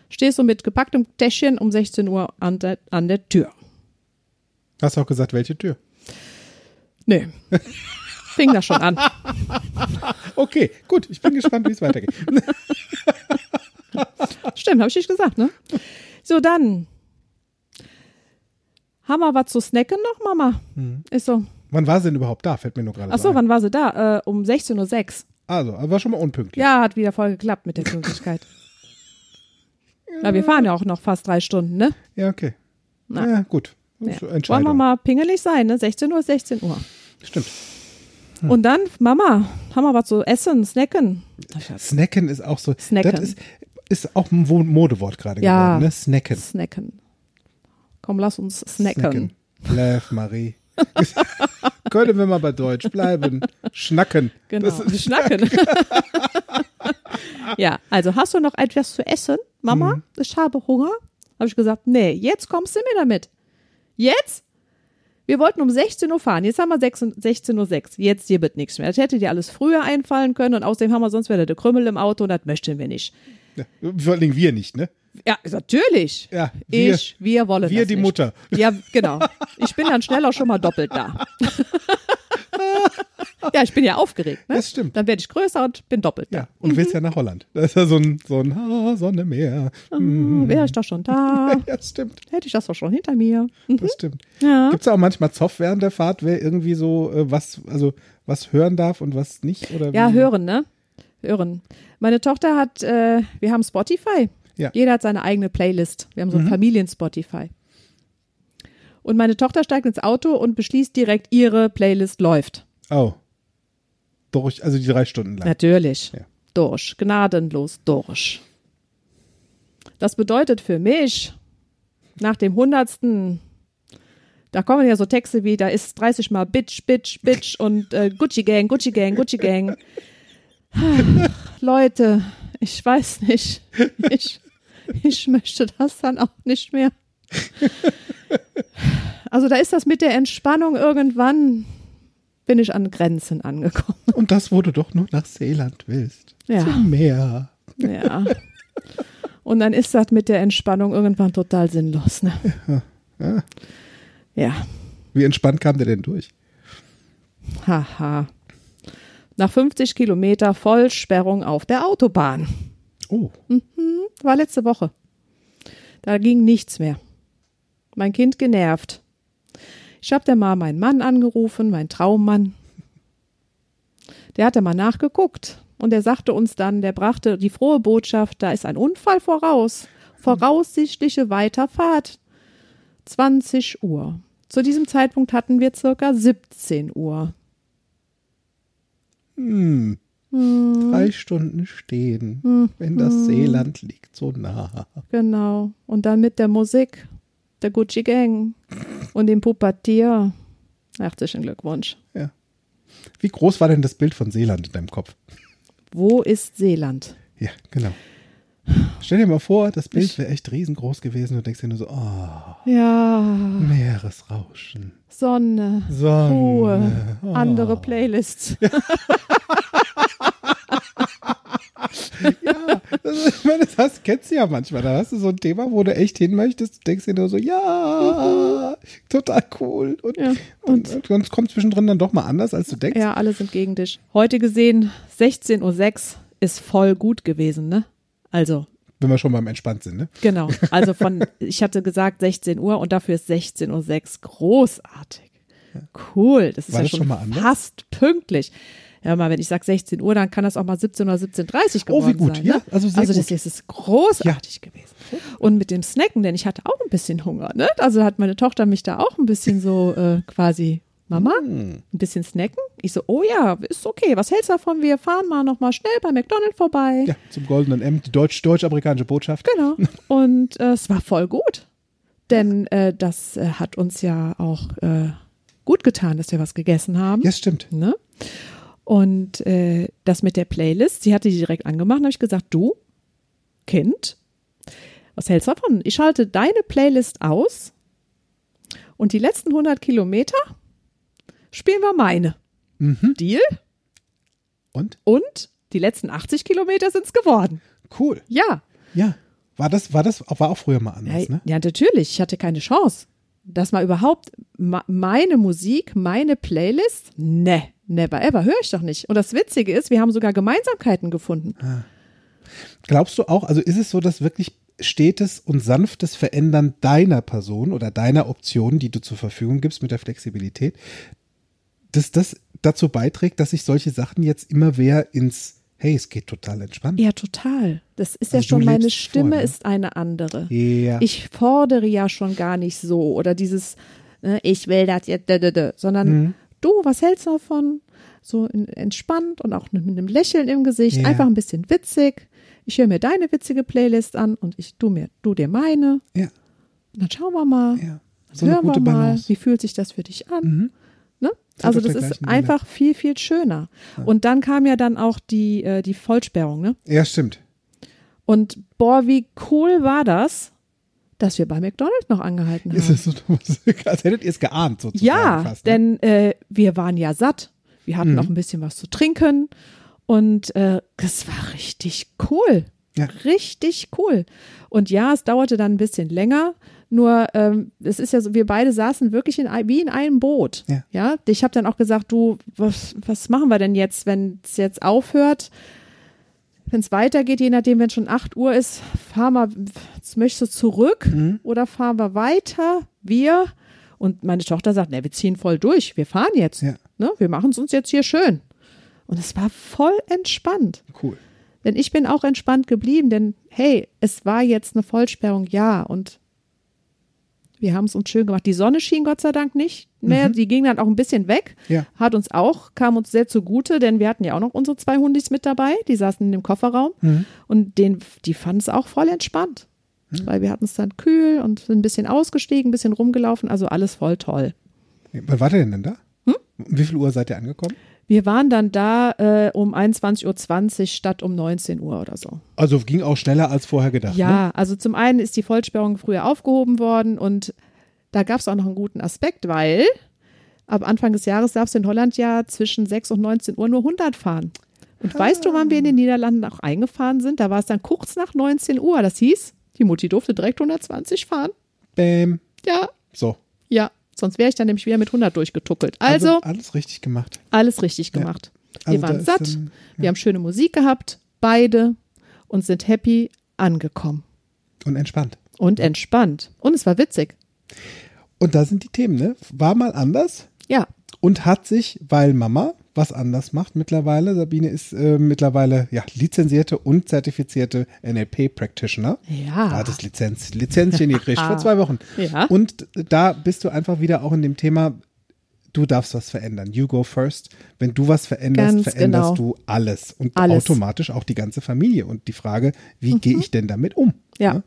Stehst du mit gepacktem Täschchen um 16 Uhr an der, an der Tür. Hast du auch gesagt, welche Tür? Nö. Fing das schon an. Okay, gut. Ich bin gespannt, wie es weitergeht. Stimmt, habe ich nicht gesagt, ne? So, dann. Haben wir was zu snacken noch, Mama? Ist so. Wann war sie denn überhaupt da? Fällt mir nur gerade Ach so, ein. wann war sie da? Äh, um 16.06 Uhr. Also, war schon mal unpünktlich. Ja, hat wieder voll geklappt mit der Pünktlichkeit. Na, wir fahren ja auch noch fast drei Stunden, ne? Ja, okay. Na. Ja, gut. Ja. Wollen wir mal pingelig sein, ne? 16 Uhr ist 16 Uhr. Stimmt. Und dann, Mama, haben wir was zu essen, snacken? Snacken ist auch so. Snacken. Das ist, ist auch ein Wo- Modewort gerade Ja. geworden, ne? Snacken. Snacken. Komm, lass uns snacken. Lev, Marie. Können wir mal bei Deutsch bleiben? Schnacken. Genau, schnacken. ja, also hast du noch etwas zu essen, Mama? Mhm. Ich habe Hunger. Habe ich gesagt, nee, jetzt kommst du mir damit. Jetzt? Wir wollten um 16 Uhr fahren. Jetzt haben wir 6 16.06 Uhr. Jetzt hier wird nichts mehr. Das hätte dir alles früher einfallen können und außerdem haben wir sonst wieder der Krümmel im Auto und das möchten wir nicht. ja, vor Dingen wir nicht, ne? Ja, natürlich. Ja, wir- ich, wir wollen wir das die nicht. Mutter. Ja, genau. Ich bin dann schnell auch schon mal doppelt da. ja, ich bin ja aufgeregt. Ne? Das stimmt. Dann werde ich größer und bin doppelt da. Ja, und willst ja nach Holland. Da ist ja so ein, so ein ah, Sonne, Meer. Hm, Wäre ich doch schon da, Ja, das stimmt. hätte ich das doch schon hinter mir. Das stimmt. Ja. Gibt es auch manchmal Zoff während der Fahrt, wer irgendwie so äh, was, also was hören darf und was nicht? Oder Ja, wie? hören, ne? Hören. Meine Tochter hat, äh, wir haben Spotify. Ja. Mhm. Jeder hat seine eigene Playlist. Wir haben so ein Familien-Spotify. Und meine Tochter steigt ins Auto und beschließt direkt, ihre Playlist läuft. Oh. Durch, also die drei Stunden lang. Natürlich. Ja. Durch. Gnadenlos durch. Das bedeutet für mich, nach dem hundertsten, da kommen ja so Texte wie, da ist 30 mal Bitch, Bitch, Bitch und äh, Gucci Gang, Gucci Gang, Gucci Gang. Leute, ich weiß nicht. Ich, ich möchte das dann auch nicht mehr. Also da ist das mit der Entspannung irgendwann, bin ich an Grenzen angekommen. Und das, wo du doch nur nach Seeland willst. Ja. Zum Meer. Ja. Und dann ist das mit der Entspannung irgendwann total sinnlos. Ne? Ja. Ja, Wie entspannt kam der denn durch? haha. Nach 50 Kilometer Vollsperrung auf der Autobahn. Oh, War letzte Woche. Da ging nichts mehr. Mein Kind genervt. Ich habe dann mal meinen Mann angerufen, meinen Traummann. Der hat dann mal nachgeguckt und der sagte uns dann, der brachte die frohe Botschaft, da ist ein Unfall voraus. Voraussichtliche Weiterfahrt. 20 Uhr. Zu diesem Zeitpunkt hatten wir circa 17 Uhr. hm. Drei Stunden stehen, wenn das Seeland liegt so nah. Genau. Und dann mit der Musik, der Gucci Gang und dem Puppatier. Herzlichen Glückwunsch. Ja. Wie groß war denn das Bild von Seeland in deinem Kopf? Wo ist Seeland? Ja, genau. Stell dir mal vor, das Bild wäre echt riesengroß gewesen und denkst dir nur so, oh, Ja, Meeresrauschen, Sonne, Sonne. Ruhe, oh. andere Playlists. Ja, ich meine, das kennst du ja manchmal. Da hast du so ein Thema, wo du echt hin möchtest, du denkst dir nur so, ja, total cool. Und, Ja, und, und, und es kommt zwischendrin dann doch mal anders, als du denkst. Ja, alle sind gegen dich. Heute gesehen, 16.06 Uhr ist voll gut gewesen, ne? Also, Wenn wir schon beim Entspannt sind, ne? genau. Also von, ich hatte gesagt 16 Uhr und dafür ist 16.06 Uhr großartig. Cool. Das ist War ja das schon, schon fast pünktlich. Ja, mal, wenn ich sage 16 Uhr, dann kann das auch mal 17 oder 17.30 Uhr Oh, geworden wie gut. sein. Ja, ne? also sehr also das gut. ist, großartig gewesen. Und mit dem Snacken, denn ich hatte auch ein bisschen Hunger. Ne? Also hat meine Tochter mich da auch ein bisschen so äh, quasi, Mama, Hm. ein bisschen snacken? Ich so, oh ja, ist okay. Was hältst du davon? Wir fahren mal noch mal schnell bei McDonald's vorbei. Ja, zum goldenen M, die deutsch- deutsch-amerikanische Botschaft. Genau. Und äh, es war voll gut. Denn äh, das äh, hat uns ja auch äh, gut getan, dass wir was gegessen haben. Ja, stimmt. Ne? Und äh, das mit der Playlist, sie hatte die direkt angemacht, habe ich gesagt, du, Kind, was hältst du davon? Ich schalte deine Playlist aus und die letzten 100 Kilometer spielen wir meine. Deal? Und? Und die letzten 80 Kilometer sind es geworden. Cool. Ja. Ja. War das, war das, war auch früher mal Ja, anders, ne? ja, natürlich. Ich hatte keine Chance. Dass mal überhaupt ma- meine Musik, meine Playlist, ne, never ever, höre ich doch nicht. Und das Witzige ist, wir haben sogar Gemeinsamkeiten gefunden. Glaubst du auch, also ist es so, dass wirklich stetes und sanftes Verändern deiner Person oder deiner Optionen, die du zur Verfügung gibst mit der Flexibilität, dass das dazu beiträgt, dass sich solche Sachen jetzt immer mehr ins Hey, es geht total entspannt. Ja, total. Das ist Also ja schon, meine Stimme vor, ne? ist eine andere. Ja. Ich fordere ja schon gar nicht so oder dieses, ne, ich will das jetzt, sondern Mhm. Du, was hältst du davon? So in, entspannt und auch mit einem Lächeln im Gesicht, Ja. einfach ein bisschen witzig. Ich höre mir deine witzige Playlist an und ich du mir, du dir meine. ja, Und dann schauen wir mal. ja. So hören wir mal, Balance. Mhm. wie fühlt sich das für dich an? Ne? Seid Also das ist einfach viel, viel schöner. Und dann kam ja dann auch die, äh, die Vollsperrung, ne? Ja, stimmt. Und boah, wie cool war das, dass wir bei McDonald's noch angehalten Ist haben. es so, als hättet ihr es geahnt, sozusagen. Ja, fast, ne? denn äh, wir waren ja satt. Wir hatten noch ein bisschen was zu trinken und äh, das war richtig cool. Ja. Richtig cool. Und ja, es dauerte dann ein bisschen länger. Nur ähm, es ist ja so, wir beide saßen wirklich in, wie in einem Boot. Ja. Ich habe dann auch gesagt, du, was, was machen wir denn jetzt, wenn es jetzt aufhört? Wenn es weitergeht, je nachdem, wenn schon 8 Uhr ist, fahren wir, möchtest du zurück Mhm. oder fahren wir weiter? Wir. Und meine Tochter sagt, ne, wir ziehen voll durch, wir fahren jetzt. Ja. Ne, wir machen es uns jetzt hier schön. Und es war voll entspannt. Cool. Denn ich bin auch entspannt geblieben, denn hey, es war jetzt eine Vollsperrung, ja. Und wir haben es uns schön gemacht. Die Sonne schien Gott sei Dank nicht mehr. Die ging dann auch ein bisschen weg. Ja. Hat uns auch, kam uns sehr zugute, denn wir hatten ja auch noch unsere zwei Hundis mit dabei. Die saßen in dem Kofferraum. Und den, die fanden es auch voll entspannt. Weil wir hatten es dann kühl und sind ein bisschen ausgestiegen, ein bisschen rumgelaufen. Also alles voll toll. Wann wart ihr denn da? Hm? Um wie viel Uhr seid ihr angekommen? Wir waren dann da äh, um 21.20 Uhr statt um 19 Uhr oder so. Also ging auch schneller als vorher gedacht. Ne? Ja, also zum einen ist die Vollsperrung früher aufgehoben worden und da gab es auch noch einen guten Aspekt, weil ab Anfang des Jahres darfst du in Holland ja zwischen 6 und 19 Uhr nur 100 fahren. Und weißt du, wann wir in den Niederlanden auch eingefahren sind? Da war es dann kurz nach 19 Uhr. Das hieß, die Mutti durfte direkt 120 fahren. Bäm. Ja, So. Ja. Sonst wäre ich dann nämlich wieder mit 100 durchgetuckelt. Also, alles richtig gemacht. alles richtig gemacht. Also wir waren satt, dann- wir haben schöne Musik gehabt, beide, und sind happy angekommen. Und entspannt. Und entspannt. Und es war witzig. Und da sind die Themen, ne? War mal anders Ja, und hat sich, weil Mama was anders macht mittlerweile. Sabine ist äh, mittlerweile ja lizenzierte und zertifizierte NLP-Practitioner. Ja. Da hat das Lizenz, Lizenzchen gekriegt vor zwei Wochen. Ja. Und da bist du einfach wieder auch in dem Thema, du darfst was verändern. You go first. Wenn du was veränderst, Ganz veränderst genau. du alles. Und Alles. automatisch auch die ganze Familie. Und die Frage, wie gehe ich denn damit um? Mhm. Ja. Ne?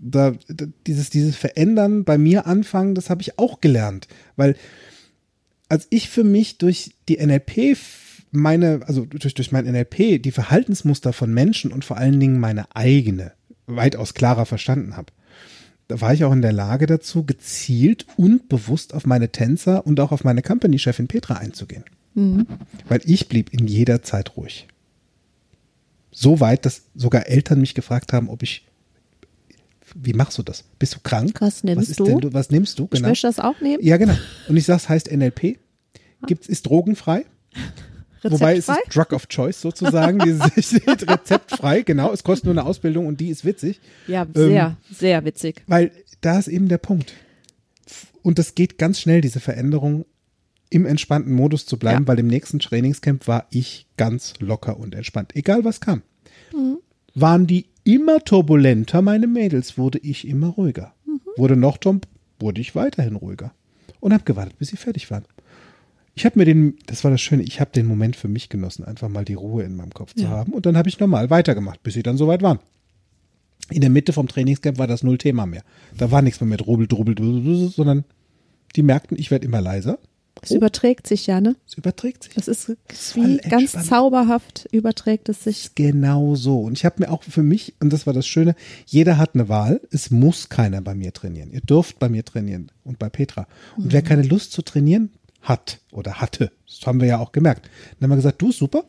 Da, da, dieses, dieses Verändern bei mir anfangen, das habe ich auch gelernt. Weil als ich für mich durch die NLP meine, also durch, durch mein NLP die Verhaltensmuster von Menschen und vor allen Dingen meine eigene weitaus klarer verstanden habe, da war ich auch in der Lage dazu, gezielt und bewusst auf meine Tänzer und auch auf meine Company-Chefin Petra einzugehen. Weil ich blieb in jeder Zeit ruhig. So weit, dass sogar Eltern mich gefragt haben, ob ich, wie machst du das? Bist du krank? Was nimmst ist du? Denn, du- was nimmst du? ich möchte das auch nehmen. Ja, genau. Und ich sage, es heißt NLP. Gibt's, ist drogenfrei. Wobei es ist Rezeptfrei? Drug of Choice sozusagen. Rezeptfrei, genau. Es kostet nur eine Ausbildung und die ist witzig. Ja, Ähm, sehr, sehr witzig. Weil da ist eben der Punkt. Und das geht ganz schnell, diese Veränderung im entspannten Modus zu bleiben, Ja. weil im nächsten Trainingscamp war ich ganz locker und entspannt. Egal was kam. Waren die immer turbulenter, meine Mädels, wurde ich immer ruhiger. Wurde noch Tom, wurde ich weiterhin ruhiger. Und habe gewartet, bis sie fertig waren. Ich habe mir den, das war das Schöne, ich habe den Moment für mich genossen, einfach mal die Ruhe in meinem Kopf zu Ja. haben. Und dann habe ich normal weitergemacht, bis sie dann soweit waren. In der Mitte vom Trainingscamp war das null Thema mehr. Da war nichts mehr mit Rubbel, Drubbel, Drubbel, sondern die merkten, ich werde immer leiser Es überträgt sich ja, ne? Es überträgt sich. Das ist, ist wie ganz zauberhaft überträgt es sich. Genau so. Und ich habe mir auch für mich, und das war das Schöne, jeder hat eine Wahl. Es muss keiner bei mir trainieren. Ihr dürft bei mir trainieren und bei Petra. Und wer keine Lust zu trainieren hat oder hatte, das haben wir ja auch gemerkt, dann haben wir gesagt, du, super.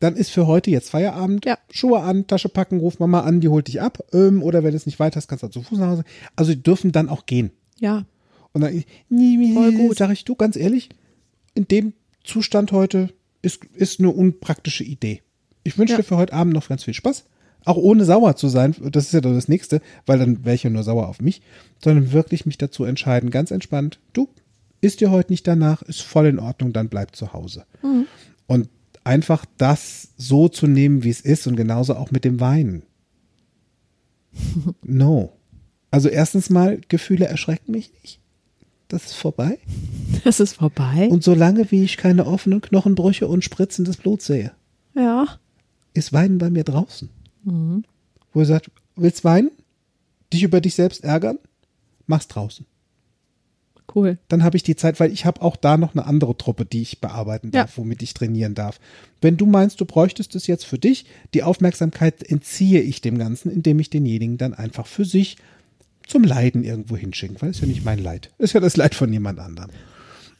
Dann ist für heute jetzt Feierabend. Ja. Schuhe an, Tasche packen, ruf Mama an, die holt dich ab. Ähm, oder wenn du es nicht weiter hast, kannst du zu Fuß nach Hause. Also die dürfen dann auch gehen. Ja, Und dann, Voll gut. sag ich du, ganz ehrlich, in dem Zustand heute ist, ist eine unpraktische Idee. Ich wünsche Ja. dir für heute Abend noch ganz viel Spaß. Auch ohne sauer zu sein, das ist ja dann das Nächste, weil dann wäre ich ja nur sauer auf mich, sondern wirklich mich dazu entscheiden, ganz entspannt, du, ist dir heute nicht danach, ist voll in Ordnung, dann bleib zu Hause. Und einfach das so zu nehmen, wie es ist und genauso auch mit dem Weinen. No. Also erstens mal, Gefühle erschrecken mich nicht. Das ist vorbei. das ist vorbei. Und solange wie ich keine offenen Knochenbrüche und spritzendes Blut sehe, ja, ist Weinen bei mir draußen. Mhm. Wo er sagt, willst weinen? Dich über dich selbst ärgern? Mach's draußen. cool. Dann habe ich die Zeit, weil ich habe auch da noch eine andere Truppe, die ich bearbeiten Ja. darf, womit ich trainieren darf. Wenn du meinst, du bräuchtest es jetzt für dich, die Aufmerksamkeit entziehe ich dem Ganzen, indem ich denjenigen dann einfach für sich zum Leiden irgendwo hinschicke, weil es ist ja nicht mein Leid. Es ist ja das Leid von jemand anderem.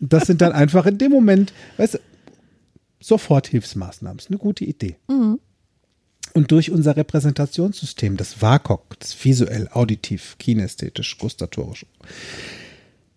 Und das sind dann einfach in dem Moment, weißt du, Soforthilfsmaßnahmen. Ist eine gute Idee. Und durch unser Repräsentationssystem, das WAKOK, das visuell, auditiv, kinästhetisch, gustatorisch,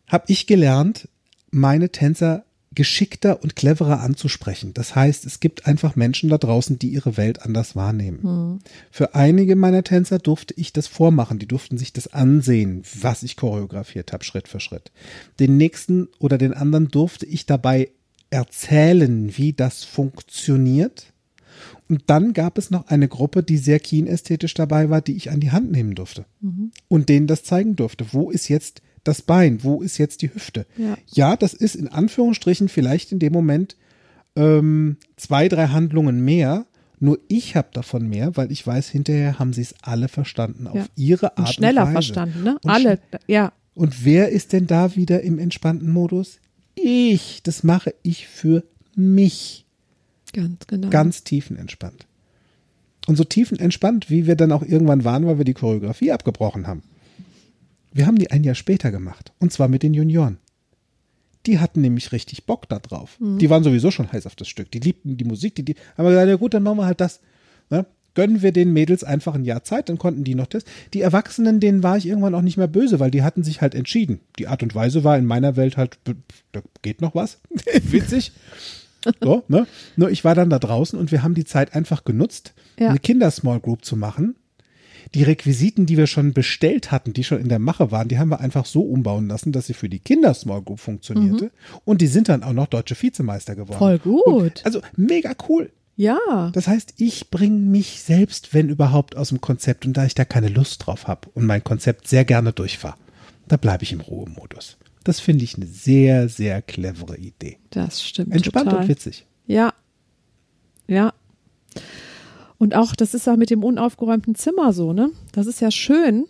habe ich gelernt, meine Tänzer geschickter und cleverer anzusprechen. Das heißt, es gibt einfach Menschen da draußen, die ihre Welt anders wahrnehmen. Für einige meiner Tänzer durfte ich das vormachen. Die durften sich das ansehen, was ich choreografiert habe, Schritt für Schritt. Den nächsten oder den anderen durfte ich dabei erzählen, wie das funktioniert. Und dann gab es noch eine Gruppe, die sehr kinästhetisch dabei war, die ich an die Hand nehmen durfte und denen das zeigen durfte. Wo ist jetzt das Bein? Wo ist jetzt die Hüfte? Ja. das ist in Anführungsstrichen vielleicht in dem Moment ähm, zwei, drei Handlungen mehr. Nur ich habe davon mehr, weil ich weiß, hinterher haben sie es alle verstanden auf Ja. ihre Art Und schneller und Weise. verstanden, ne? Und Alle, ja. und wer ist denn da wieder im entspannten Modus? Ich. Das mache ich für mich. Ganz genau. Ganz tiefenentspannt. Und so tiefenentspannt, wie wir dann auch irgendwann waren, weil wir die Choreografie abgebrochen haben. Wir haben die ein Jahr später gemacht. Und zwar mit den Junioren. Die hatten nämlich richtig Bock da drauf. Die waren sowieso schon heiß auf das Stück. Die liebten die Musik. Die, die haben wir gesagt, ja gut, dann machen wir halt das. Ne? Gönnen wir den Mädels einfach ein Jahr Zeit, dann konnten die noch das. Die Erwachsenen, denen war ich irgendwann auch nicht mehr böse, weil die hatten sich halt entschieden. Die Art und Weise war in meiner Welt halt, da geht noch was. Witzig. So, ne? Nur ich war dann da draußen und wir haben die Zeit einfach genutzt, Ja. eine Kinder-Small Group zu machen. Die Requisiten, die wir schon bestellt hatten, die schon in der Mache waren, die haben wir einfach so umbauen lassen, dass sie für die Kinder-Small Group funktionierte. Und die sind dann auch noch deutsche Vizemeister geworden. Voll gut. Und, also mega cool. Ja. Das heißt, ich bringe mich selbst, wenn überhaupt, aus dem Konzept. Und da ich da keine Lust drauf habe und mein Konzept sehr gerne durchfahre, da bleibe ich im Ruhemodus. Das finde ich eine sehr, sehr clevere Idee. Das stimmt. Entspannt total. und witzig. Ja. Ja. Und auch, das ist auch mit dem unaufgeräumten Zimmer so, ne? Das ist ja schön,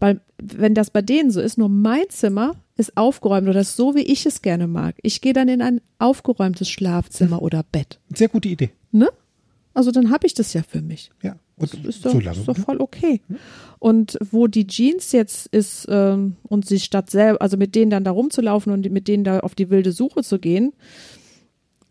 weil wenn das bei denen so ist, nur mein Zimmer ist aufgeräumt oder ist so, wie ich es gerne mag. Ich gehe dann in ein aufgeräumtes Schlafzimmer oder Bett, Sehr gute Idee. ne? Also dann habe ich das ja für mich. Ja. Und Ist doch, so lange. ist doch voll okay. Und wo die Jeans jetzt ist ähm, und sie statt selber, also mit denen dann da rumzulaufen und mit denen da auf die wilde Suche zu gehen,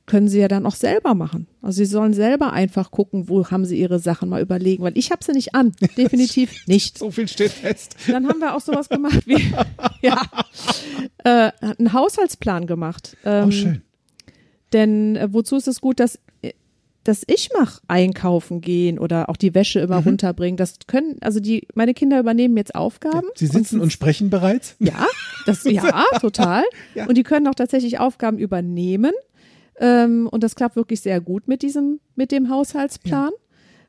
können sie ja dann auch selber machen. Also sie sollen selber einfach gucken, wo haben sie ihre Sachen mal überlegen, weil ich habe sie nicht an, definitiv nicht. so viel steht fest. Dann haben wir auch sowas gemacht wie ja, äh, einen Haushaltsplan gemacht. Ähm, Oh, schön. denn äh, wozu ist es gut, dass, äh, dass ich mach einkaufen gehen oder auch die Wäsche immer Mhm. runterbringen? Das können, also die, meine Kinder übernehmen jetzt Aufgaben. Sie sitzen und sprechen bereits. Ja, das, ja, total. Ja. Und die können auch tatsächlich Aufgaben übernehmen. Ähm, und das klappt wirklich sehr gut mit diesem, mit dem Haushaltsplan.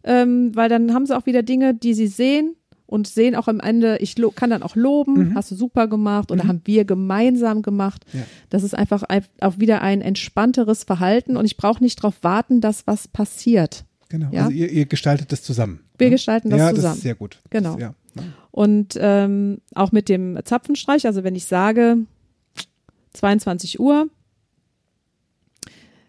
Ähm, weil dann haben sie auch wieder Dinge, die sie sehen und sehen auch am Ende, ich kann dann auch loben, hast du super gemacht oder haben wir gemeinsam gemacht. Ja. Das ist einfach ein- auch wieder ein entspannteres Verhalten und ich brauche nicht darauf warten, dass was passiert. Genau. Ja. Also ihr, ihr gestaltet das zusammen. Wir ne? gestalten das ja, zusammen. das ist sehr gut. Genau. Das, ja. Und ähm, auch mit dem Zapfenstreich, also wenn ich sage, 22 Uhr.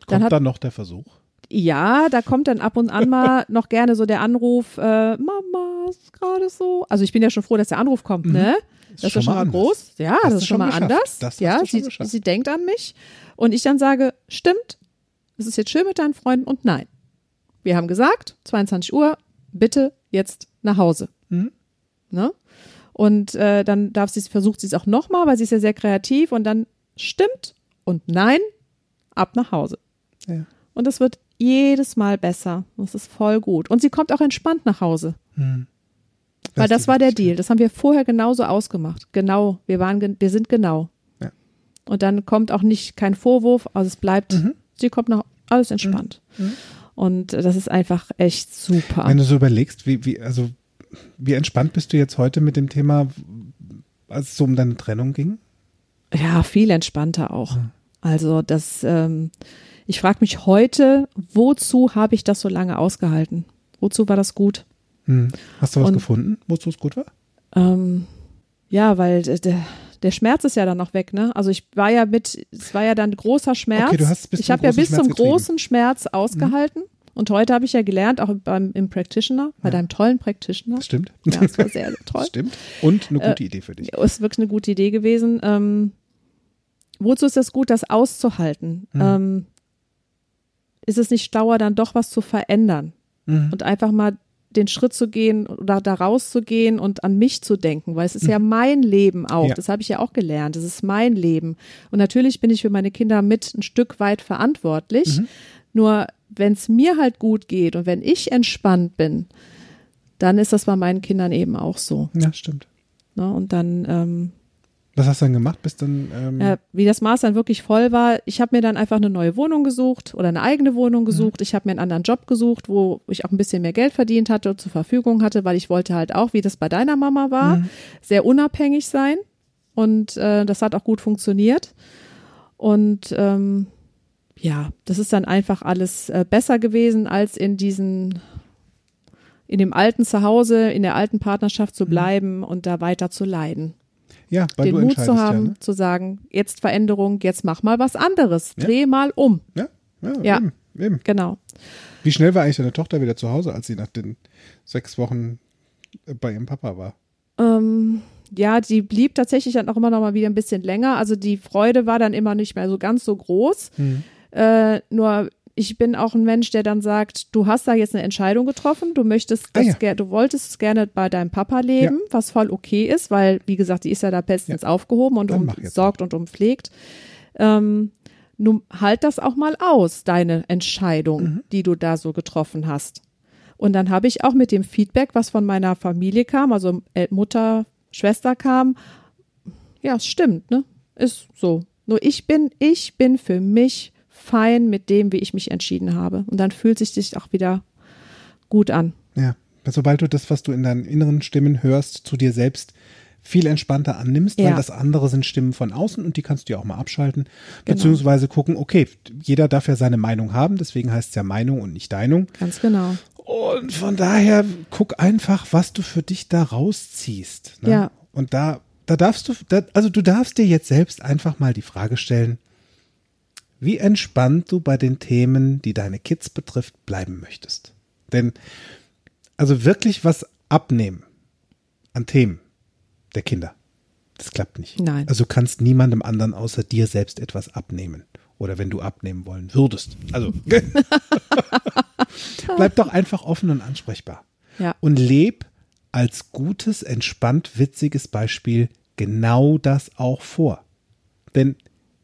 Dann Kommt hat- dann noch der Versuch. Ja, da kommt dann ab und an mal noch gerne so der Anruf, äh, Mama, ist gerade so. Also ich bin ja schon froh, dass der Anruf kommt, ne? Das ist schon schon mal anders. groß. Ja, das du ist schon mal geschafft. anders. Das ja, sie, geschafft. sie denkt an mich. Und ich dann sage, stimmt, es ist jetzt schön mit deinen Freunden und nein. Wir haben gesagt, 22 Uhr, bitte jetzt nach Hause. Mhm. Ne? Und äh, dann darf sie versucht sie es auch nochmal, weil sie ist ja sehr kreativ und dann stimmt und nein, ab nach Hause. Ja. Und es wird jedes Mal besser. Das ist voll gut. Und sie kommt auch entspannt nach Hause. Weil ist das war der. Deal. Das haben wir vorher genauso ausgemacht. Genau. Wir waren, wir sind genau. Ja. Und dann kommt auch nicht kein Vorwurf. Also es bleibt, Mhm. sie kommt nach, alles entspannt. Und äh, das ist einfach echt super. Wenn du so überlegst, wie, wie, also, wie entspannt bist du jetzt heute mit dem Thema, als es so um deine Trennung ging? Ja, viel entspannter auch. Also das, ähm, ich frage mich heute, wozu habe ich das so lange ausgehalten? Wozu war das gut? Hm. Hast du was Und- gefunden, wozu es gut war? Ähm, ja, weil der, der Schmerz ist ja dann noch weg, ne? Also ich war ja mit, es war ja dann großer Schmerz. Okay, du hast bis ich habe ja bis Schmerz zum getrieben. Mhm. großen Schmerz ausgehalten. Und heute habe ich ja gelernt, auch beim, im Practitioner, bei deinem tollen Practitioner. Das stimmt. Ja, das war sehr, toll. Das stimmt. Und eine Äh, gute Idee für dich. Ja, Ist wirklich eine gute Idee gewesen. Ähm, wozu ist es gut, das auszuhalten? Mhm. Ähm, ist es nicht schlauer, dann doch was zu verändern Mhm. und einfach mal den Schritt zu gehen oder da rauszugehen und an mich zu denken, weil es ist ja mein Leben auch. Mhm. Ja. Das habe ich ja auch gelernt. Es ist mein Leben. Und natürlich bin ich für meine Kinder mit ein Stück weit verantwortlich. Mhm. Nur wenn es mir halt gut geht und wenn ich entspannt bin, dann ist das bei meinen Kindern eben auch so. Ja, stimmt. Ne? Und dann ähm, Was hast du dann gemacht? Bist dann, ähm, ja, wie das Maß dann wirklich voll war, ich habe mir dann einfach eine neue Wohnung gesucht oder eine eigene Wohnung gesucht. Ich habe mir einen anderen Job gesucht, wo ich auch ein bisschen mehr Geld verdient hatte und zur Verfügung hatte, weil ich wollte halt auch, wie das bei deiner Mama war, sehr unabhängig sein. Und äh, das hat auch gut funktioniert. Und ähm, ja, das ist dann einfach alles äh, besser gewesen, als in diesen in dem alten Zuhause, in der alten Partnerschaft zu bleiben und da weiter zu leiden ja, weil den du Mut zu haben, ja, ne? zu sagen, jetzt Veränderung, jetzt mach mal was anderes, Ja. dreh mal um. Ja, ja, Ja. Eben, eben. Genau. Wie schnell war eigentlich deine Tochter wieder zu Hause, als sie nach den sechs Wochen äh, bei ihrem Papa war? Ähm, ja, die blieb tatsächlich dann auch immer noch mal wieder ein bisschen länger. Also die Freude war dann immer nicht mehr so ganz so groß. Mhm. Äh, nur ich bin auch ein Mensch, der dann sagt, du hast da jetzt eine Entscheidung getroffen, du möchtest Ah, ja. du wolltest es gerne bei deinem Papa leben, was voll okay ist, weil wie gesagt, die ist ja da bestens aufgehoben und Dann um, mach jetzt sorgt und umpflegt. Ähm, nun halt das auch mal aus, deine Entscheidung, Mhm. die du da so getroffen hast. Und dann habe ich auch mit dem Feedback, was von meiner Familie kam, also Mutter, Schwester kam, ja, es stimmt, ne? Ist so. Nur ich bin, ich bin für mich fein mit dem, wie ich mich entschieden habe. Und dann fühlt sich das auch wieder gut an. Ja, sobald du das, was du in deinen inneren Stimmen hörst, zu dir selbst viel entspannter annimmst, weil Ja. das andere sind Stimmen von außen und die kannst du ja auch mal abschalten, Genau. beziehungsweise gucken, okay, jeder darf ja seine Meinung haben, deswegen heißt es ja Meinung und nicht Deinung. Ganz genau. Und von daher guck einfach, was du für dich da rausziehst. Ne? Ja. Und da, da darfst du, da, also du darfst dir jetzt selbst einfach mal die Frage stellen, wie entspannt du bei den Themen, die deine Kids betrifft, bleiben möchtest. Denn, also wirklich was abnehmen an Themen der Kinder, das klappt nicht. Nein. Also du kannst niemandem anderen außer dir selbst etwas abnehmen. Oder wenn du abnehmen wollen würdest. Also, bleib doch einfach offen und ansprechbar. Ja. Und leb als gutes, entspannt, witziges Beispiel genau das auch vor. Denn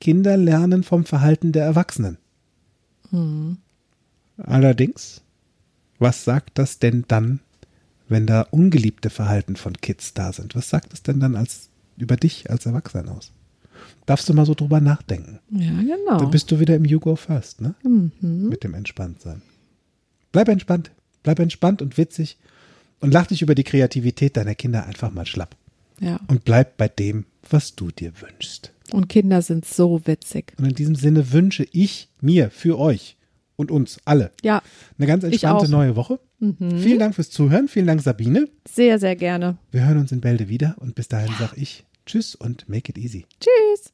Kinder lernen vom Verhalten der Erwachsenen. Allerdings, was sagt das denn dann, wenn da ungeliebte Verhalten von Kids da sind? Was sagt es denn dann als über dich als Erwachsener aus? Darfst du mal so drüber nachdenken. Ja, genau. Dann bist du wieder im You Go First, ne? Mit dem Entspanntsein. Bleib entspannt. Bleib entspannt und witzig und lach dich über die Kreativität deiner Kinder einfach mal schlapp. ja. Und bleib bei dem, was du dir wünschst. Und Kinder sind so witzig. Und in diesem Sinne wünsche ich mir für euch und uns alle Ja, eine ganz entspannte. Mhm. neue Woche. Vielen Dank fürs Zuhören. Vielen Dank, Sabine. sehr, sehr gerne. Wir hören uns in Bälde wieder und bis dahin sag ich Tschüss und make it easy. Tschüss.